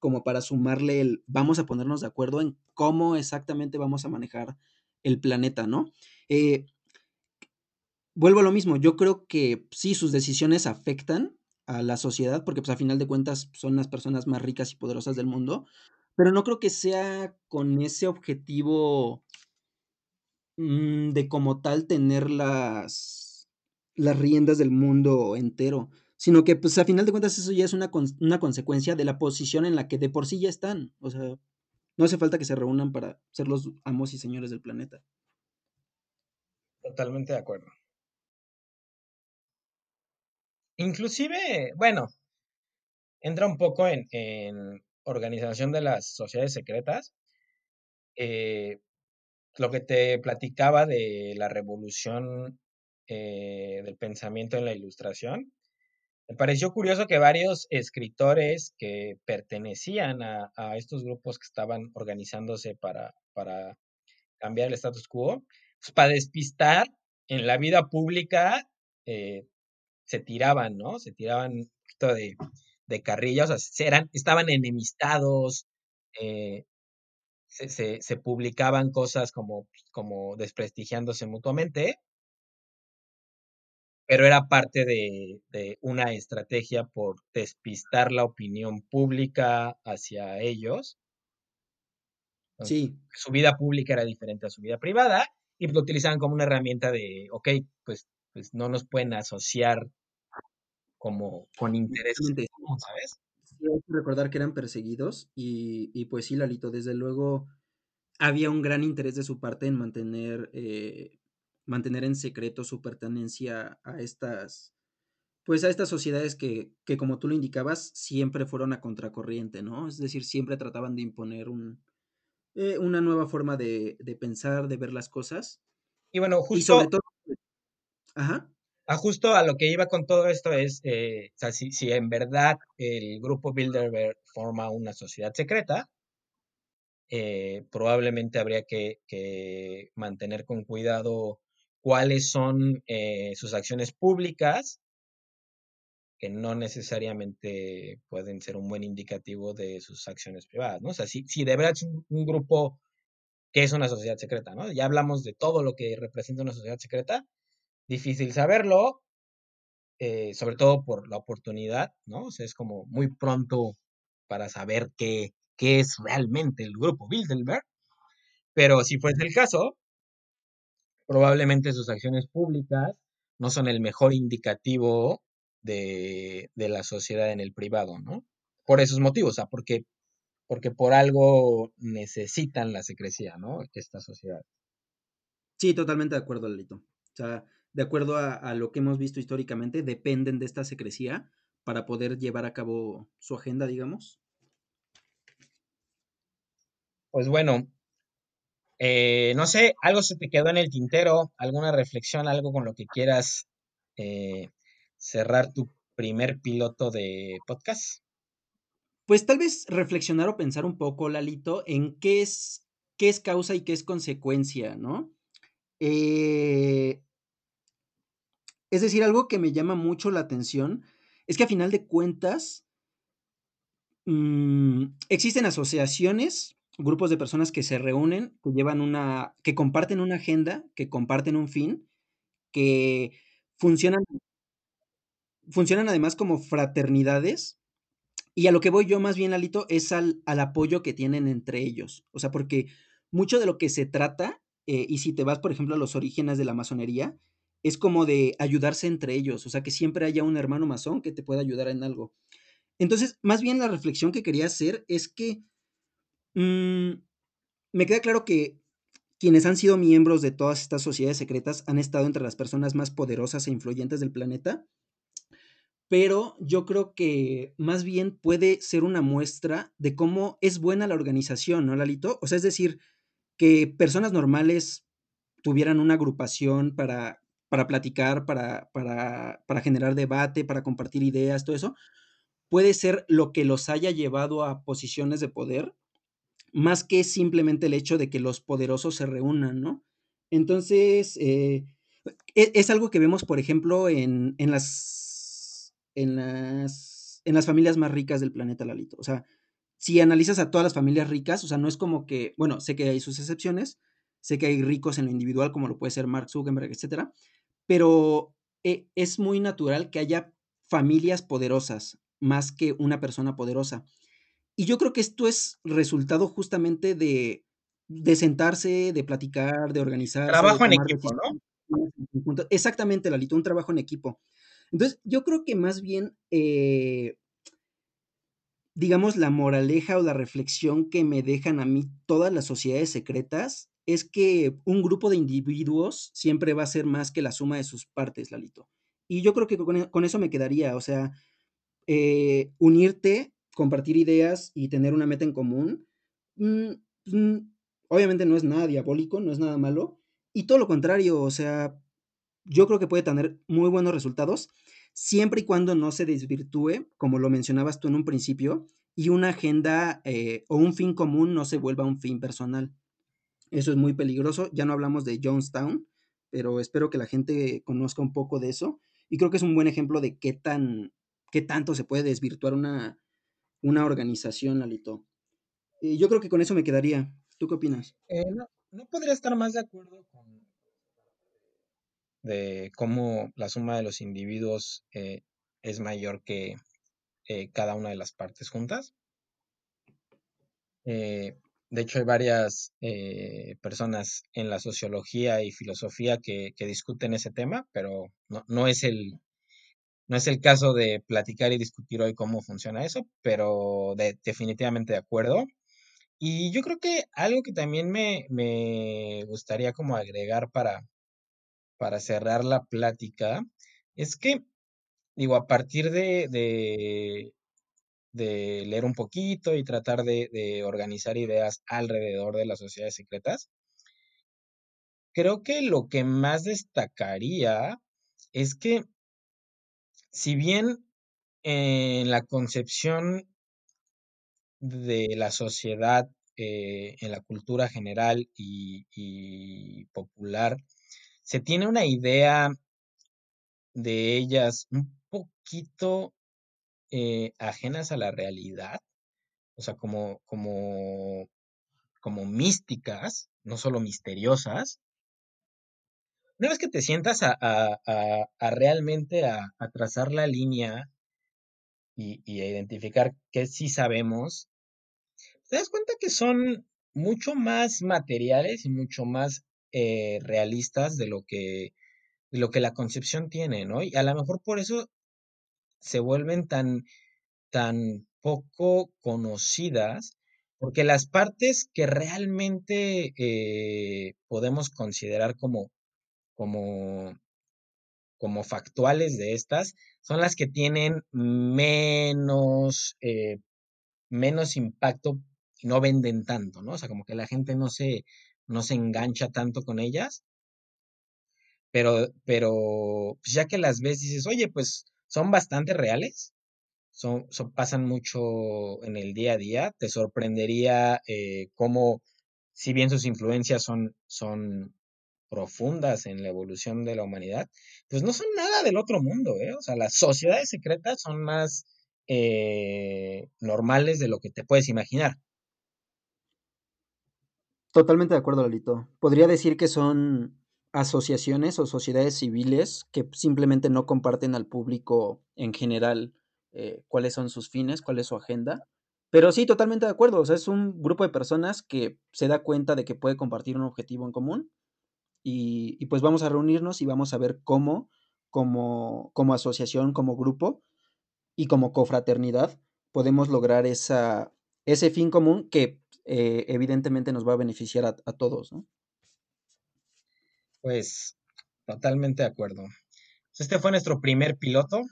como para sumarle el vamos a ponernos de acuerdo en cómo exactamente vamos a manejar el planeta, ¿no? Eh, vuelvo a lo mismo, yo creo que sí, sus decisiones afectan a la sociedad, porque pues a final de cuentas son las personas más ricas y poderosas del mundo, pero no creo que sea con ese objetivo mm, de como tal tener las, las riendas del mundo entero, sino que pues a final de cuentas eso ya es una, una consecuencia de la posición en la que de por sí ya están, o sea, no hace falta que se reúnan para ser los amos y señores del planeta. Totalmente de acuerdo. Inclusive, bueno, entra un poco en, organización de las sociedades secretas. Eh, lo que te platicaba de la revolución eh, del pensamiento en la ilustración, me pareció curioso que varios escritores que pertenecían a, estos grupos que estaban organizándose para, para cambiar el status quo, pues para despistar en la vida pública, eh, se tiraban, ¿no? Se tiraban un poquito de, de carrilla, o sea, eran, estaban enemistados, eh, se, se, publicaban cosas como, como desprestigiándose mutuamente, pero era parte de, de, una estrategia por despistar la opinión pública hacia ellos. sí. Su vida pública era diferente a su vida privada y lo utilizaban como una herramienta de, ok, pues pues no nos pueden asociar como con intereses ¿sabes? Sí, hay que recordar que eran perseguidos y, y, pues sí, Lalito, desde luego había un gran interés de su parte en mantener, eh, mantener en secreto su pertenencia a estas, pues a estas sociedades que, que, como tú lo indicabas, siempre fueron a contracorriente, ¿no? Es decir, siempre trataban de imponer un, eh, una nueva forma de, de, pensar, de ver las cosas. Y bueno, justo... Y sobre todo, Ajá. A justo a lo que iba con todo esto es, eh, o sea, si, si, en verdad el grupo Bilderberg forma una sociedad secreta, eh, probablemente habría que, que, mantener con cuidado cuáles son eh, sus acciones públicas, que no necesariamente pueden ser un buen indicativo de sus acciones privadas, ¿no? O sea, si, si de verdad es un, un grupo que es una sociedad secreta, ¿no? Ya hablamos de todo lo que representa una sociedad secreta, difícil saberlo, eh, sobre todo por la oportunidad, ¿no? O sea, es como muy pronto para saber qué, qué es realmente el grupo Bilderberg, pero si fuese el caso, probablemente sus acciones públicas no son el mejor indicativo de, de la sociedad en el privado, ¿no? Por esos motivos, o sea, porque, porque por algo necesitan la secrecía, ¿no? Esta sociedad. Sí, totalmente de acuerdo, Lito. O sea, de acuerdo a, lo que hemos visto históricamente, dependen de esta secrecía para poder llevar a cabo su agenda, digamos? Pues bueno, eh, no sé, algo se te quedó en el tintero, alguna reflexión, algo con lo que quieras eh, cerrar tu primer piloto de podcast. Pues tal vez reflexionar o pensar un poco, Lalito, en qué es, qué es causa y qué es consecuencia, ¿no? Eh, es decir, algo que me llama mucho la atención es que a final de cuentas mm, existen asociaciones grupos de personas que se reúnen, que llevan una, que comparten una agenda, que comparten un fin, que funcionan, funcionan además como fraternidades. Y a lo que voy yo más bien, Alito, es al, apoyo que tienen entre ellos. O sea, porque mucho de lo que se trata, eh, y si te vas, por ejemplo, a los orígenes de la masonería, es como de ayudarse entre ellos, o sea, que siempre haya un hermano masón que te pueda ayudar en algo. Entonces, más bien la reflexión que quería hacer es que Mm, me queda claro que quienes han sido miembros de todas estas sociedades secretas han estado entre las personas más poderosas e influyentes del planeta, pero yo creo que más bien puede ser una muestra de cómo es buena la organización, ¿no, Lalito? O sea, es decir, que personas normales tuvieran una agrupación para, para platicar, para, para, para generar debate, para compartir ideas, todo eso, puede ser lo que los haya llevado a posiciones de poder más que simplemente el hecho de que los poderosos se reúnan, ¿no? Entonces, eh, e, es, algo que vemos, por ejemplo, en, las, en, las, en las familias más ricas del planeta, Lalito. O sea, si analizas a todas las familias ricas, o sea, no es como que, bueno, sé que hay sus excepciones, sé que hay ricos en lo individual, como lo puede ser Mark Zuckerberg, etcétera, pero eh, es muy natural que haya familias poderosas más que una persona poderosa. Y yo creo que esto es resultado justamente de, de sentarse, de platicar, de organizar. Trabajo en equipo, ¿no? Exactamente, Lalito, un trabajo en equipo. Entonces, yo creo que más bien, eh, digamos, la moraleja o la reflexión que me dejan a mí todas las sociedades secretas es que un grupo de individuos siempre va a ser más que la suma de sus partes, Lalito. Y yo creo que con, eso me quedaría, o sea, eh, unirte compartir ideas y tener una meta en común, mm, mm, obviamente no es nada diabólico, no es nada malo, y todo lo contrario, o sea, yo creo que puede tener muy buenos resultados, siempre y cuando no se desvirtúe, como lo mencionabas tú en un principio, y una agenda eh, o un fin común no se vuelva un fin personal. Eso es muy peligroso, ya no hablamos de Jonestown, pero espero que la gente conozca un poco de eso, y creo que es un buen ejemplo de qué tan, qué tanto se puede desvirtuar una, una organización, Lalito. Y yo creo que con eso me quedaría. ¿Tú qué opinas? Eh, no, podría estar más de acuerdo con de cómo la suma de los individuos eh, es mayor que eh, cada una de las partes juntas. De hecho, hay varias personas en la sociología y filosofía que, que discuten ese tema, pero no, no es el, no es el caso de platicar y discutir hoy cómo funciona eso, pero definitivamente de acuerdo. Y yo creo que algo que también me, gustaría como agregar para, para cerrar la plática es que, digo, a partir de, de, leer un poquito y tratar de, de organizar ideas alrededor de las sociedades secretas, creo que lo que más destacaría es que si bien en la concepción de la sociedad, eh, en la cultura general y, popular, se tiene una idea de ellas un poquito eh, ajenas a la realidad, o sea, como, como, como místicas, no solo misteriosas, una vez que te sientas a, realmente a, trazar la línea y, a identificar qué sí sabemos, te das cuenta que son mucho más materiales y mucho más eh, realistas de lo que de lo que la concepción tiene, ¿no? Y a lo mejor por eso se vuelven tan, tan poco conocidas, porque las partes que realmente eh, podemos considerar como como como factuales de estas son las que tienen menos, eh, menos impacto y no venden tanto, ¿no? O sea, como que la gente no se, no se engancha tanto con ellas. Pero, pero pues, ya que las ves, dices, oye, pues son bastante reales, son, pasan mucho en el día a día. Te sorprendería eh, cómo, si bien sus influencias son, son profundas en la evolución de la humanidad, pues no son nada del otro mundo, ¿eh? O sea, las sociedades secretas son más eh, normales de lo que te puedes imaginar. Totalmente de acuerdo, Lolito. Podría decir que son asociaciones o sociedades civiles que simplemente no comparten al público en general eh, cuáles son sus fines, cuál es su agenda. Pero sí, totalmente de acuerdo. O sea, es un grupo de personas que se da cuenta de que puede compartir un objetivo en común y, pues vamos a reunirnos y vamos a ver cómo, como, asociación, como grupo y como cofraternidad, podemos lograr ese fin común que eh, evidentemente nos va a beneficiar a, a todos, ¿no? Pues totalmente de acuerdo. Pues, este fue nuestro primer piloto.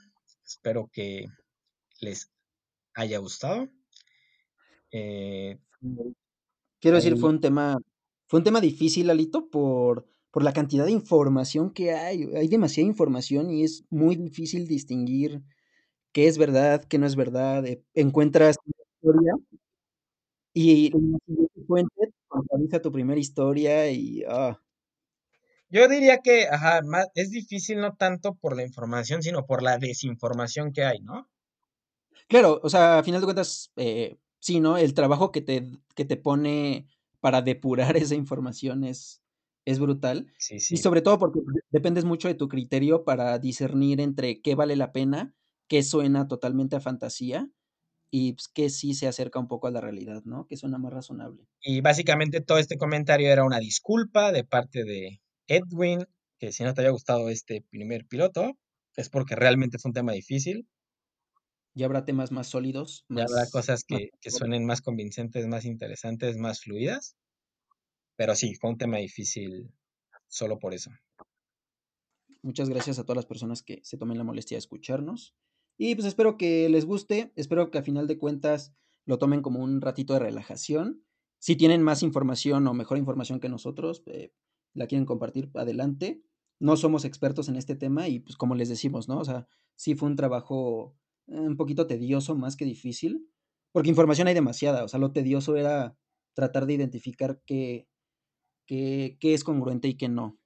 Espero que les haya gustado. Eh, Quiero decir, fue un tema, fue un tema difícil, Alito, por, por la cantidad de información que hay. Hay demasiada información y es muy difícil distinguir qué es verdad, qué no es verdad. Eh, encuentras una historia y la siguiente fuente tu primera historia y ah. Yo diría que, ajá, es difícil no tanto por la información, sino por la desinformación que hay, ¿no? Claro, o sea, a final de cuentas, eh, sí, ¿no? El trabajo que te, que te pone para depurar esa información es, es brutal. Sí, sí. Y sobre todo porque dependes mucho de tu criterio para discernir entre qué vale la pena, qué suena totalmente a fantasía y pues, qué sí se acerca un poco a la realidad, ¿no? Que suena más razonable. Y básicamente todo este comentario era una disculpa de parte de Edwin, que si no te haya gustado este primer piloto, es porque realmente fue un tema difícil. Ya habrá temas más sólidos. ya habrá cosas que, que suenen más convincentes, más interesantes, más fluidas. Pero sí, fue un tema difícil solo por eso. Muchas gracias a todas las personas que se tomen la molestia de escucharnos. Y pues espero que les guste, espero que a final de cuentas lo tomen como un ratito de relajación. Si tienen más información o mejor información que nosotros, eh, la quieren compartir, adelante. No somos expertos en este tema y pues como les decimos, ¿no? O sea, sí fue un trabajo eh, un poquito tedioso más que difícil, porque información hay demasiada, o sea, lo tedioso era tratar de identificar qué, qué, qué es congruente y qué no.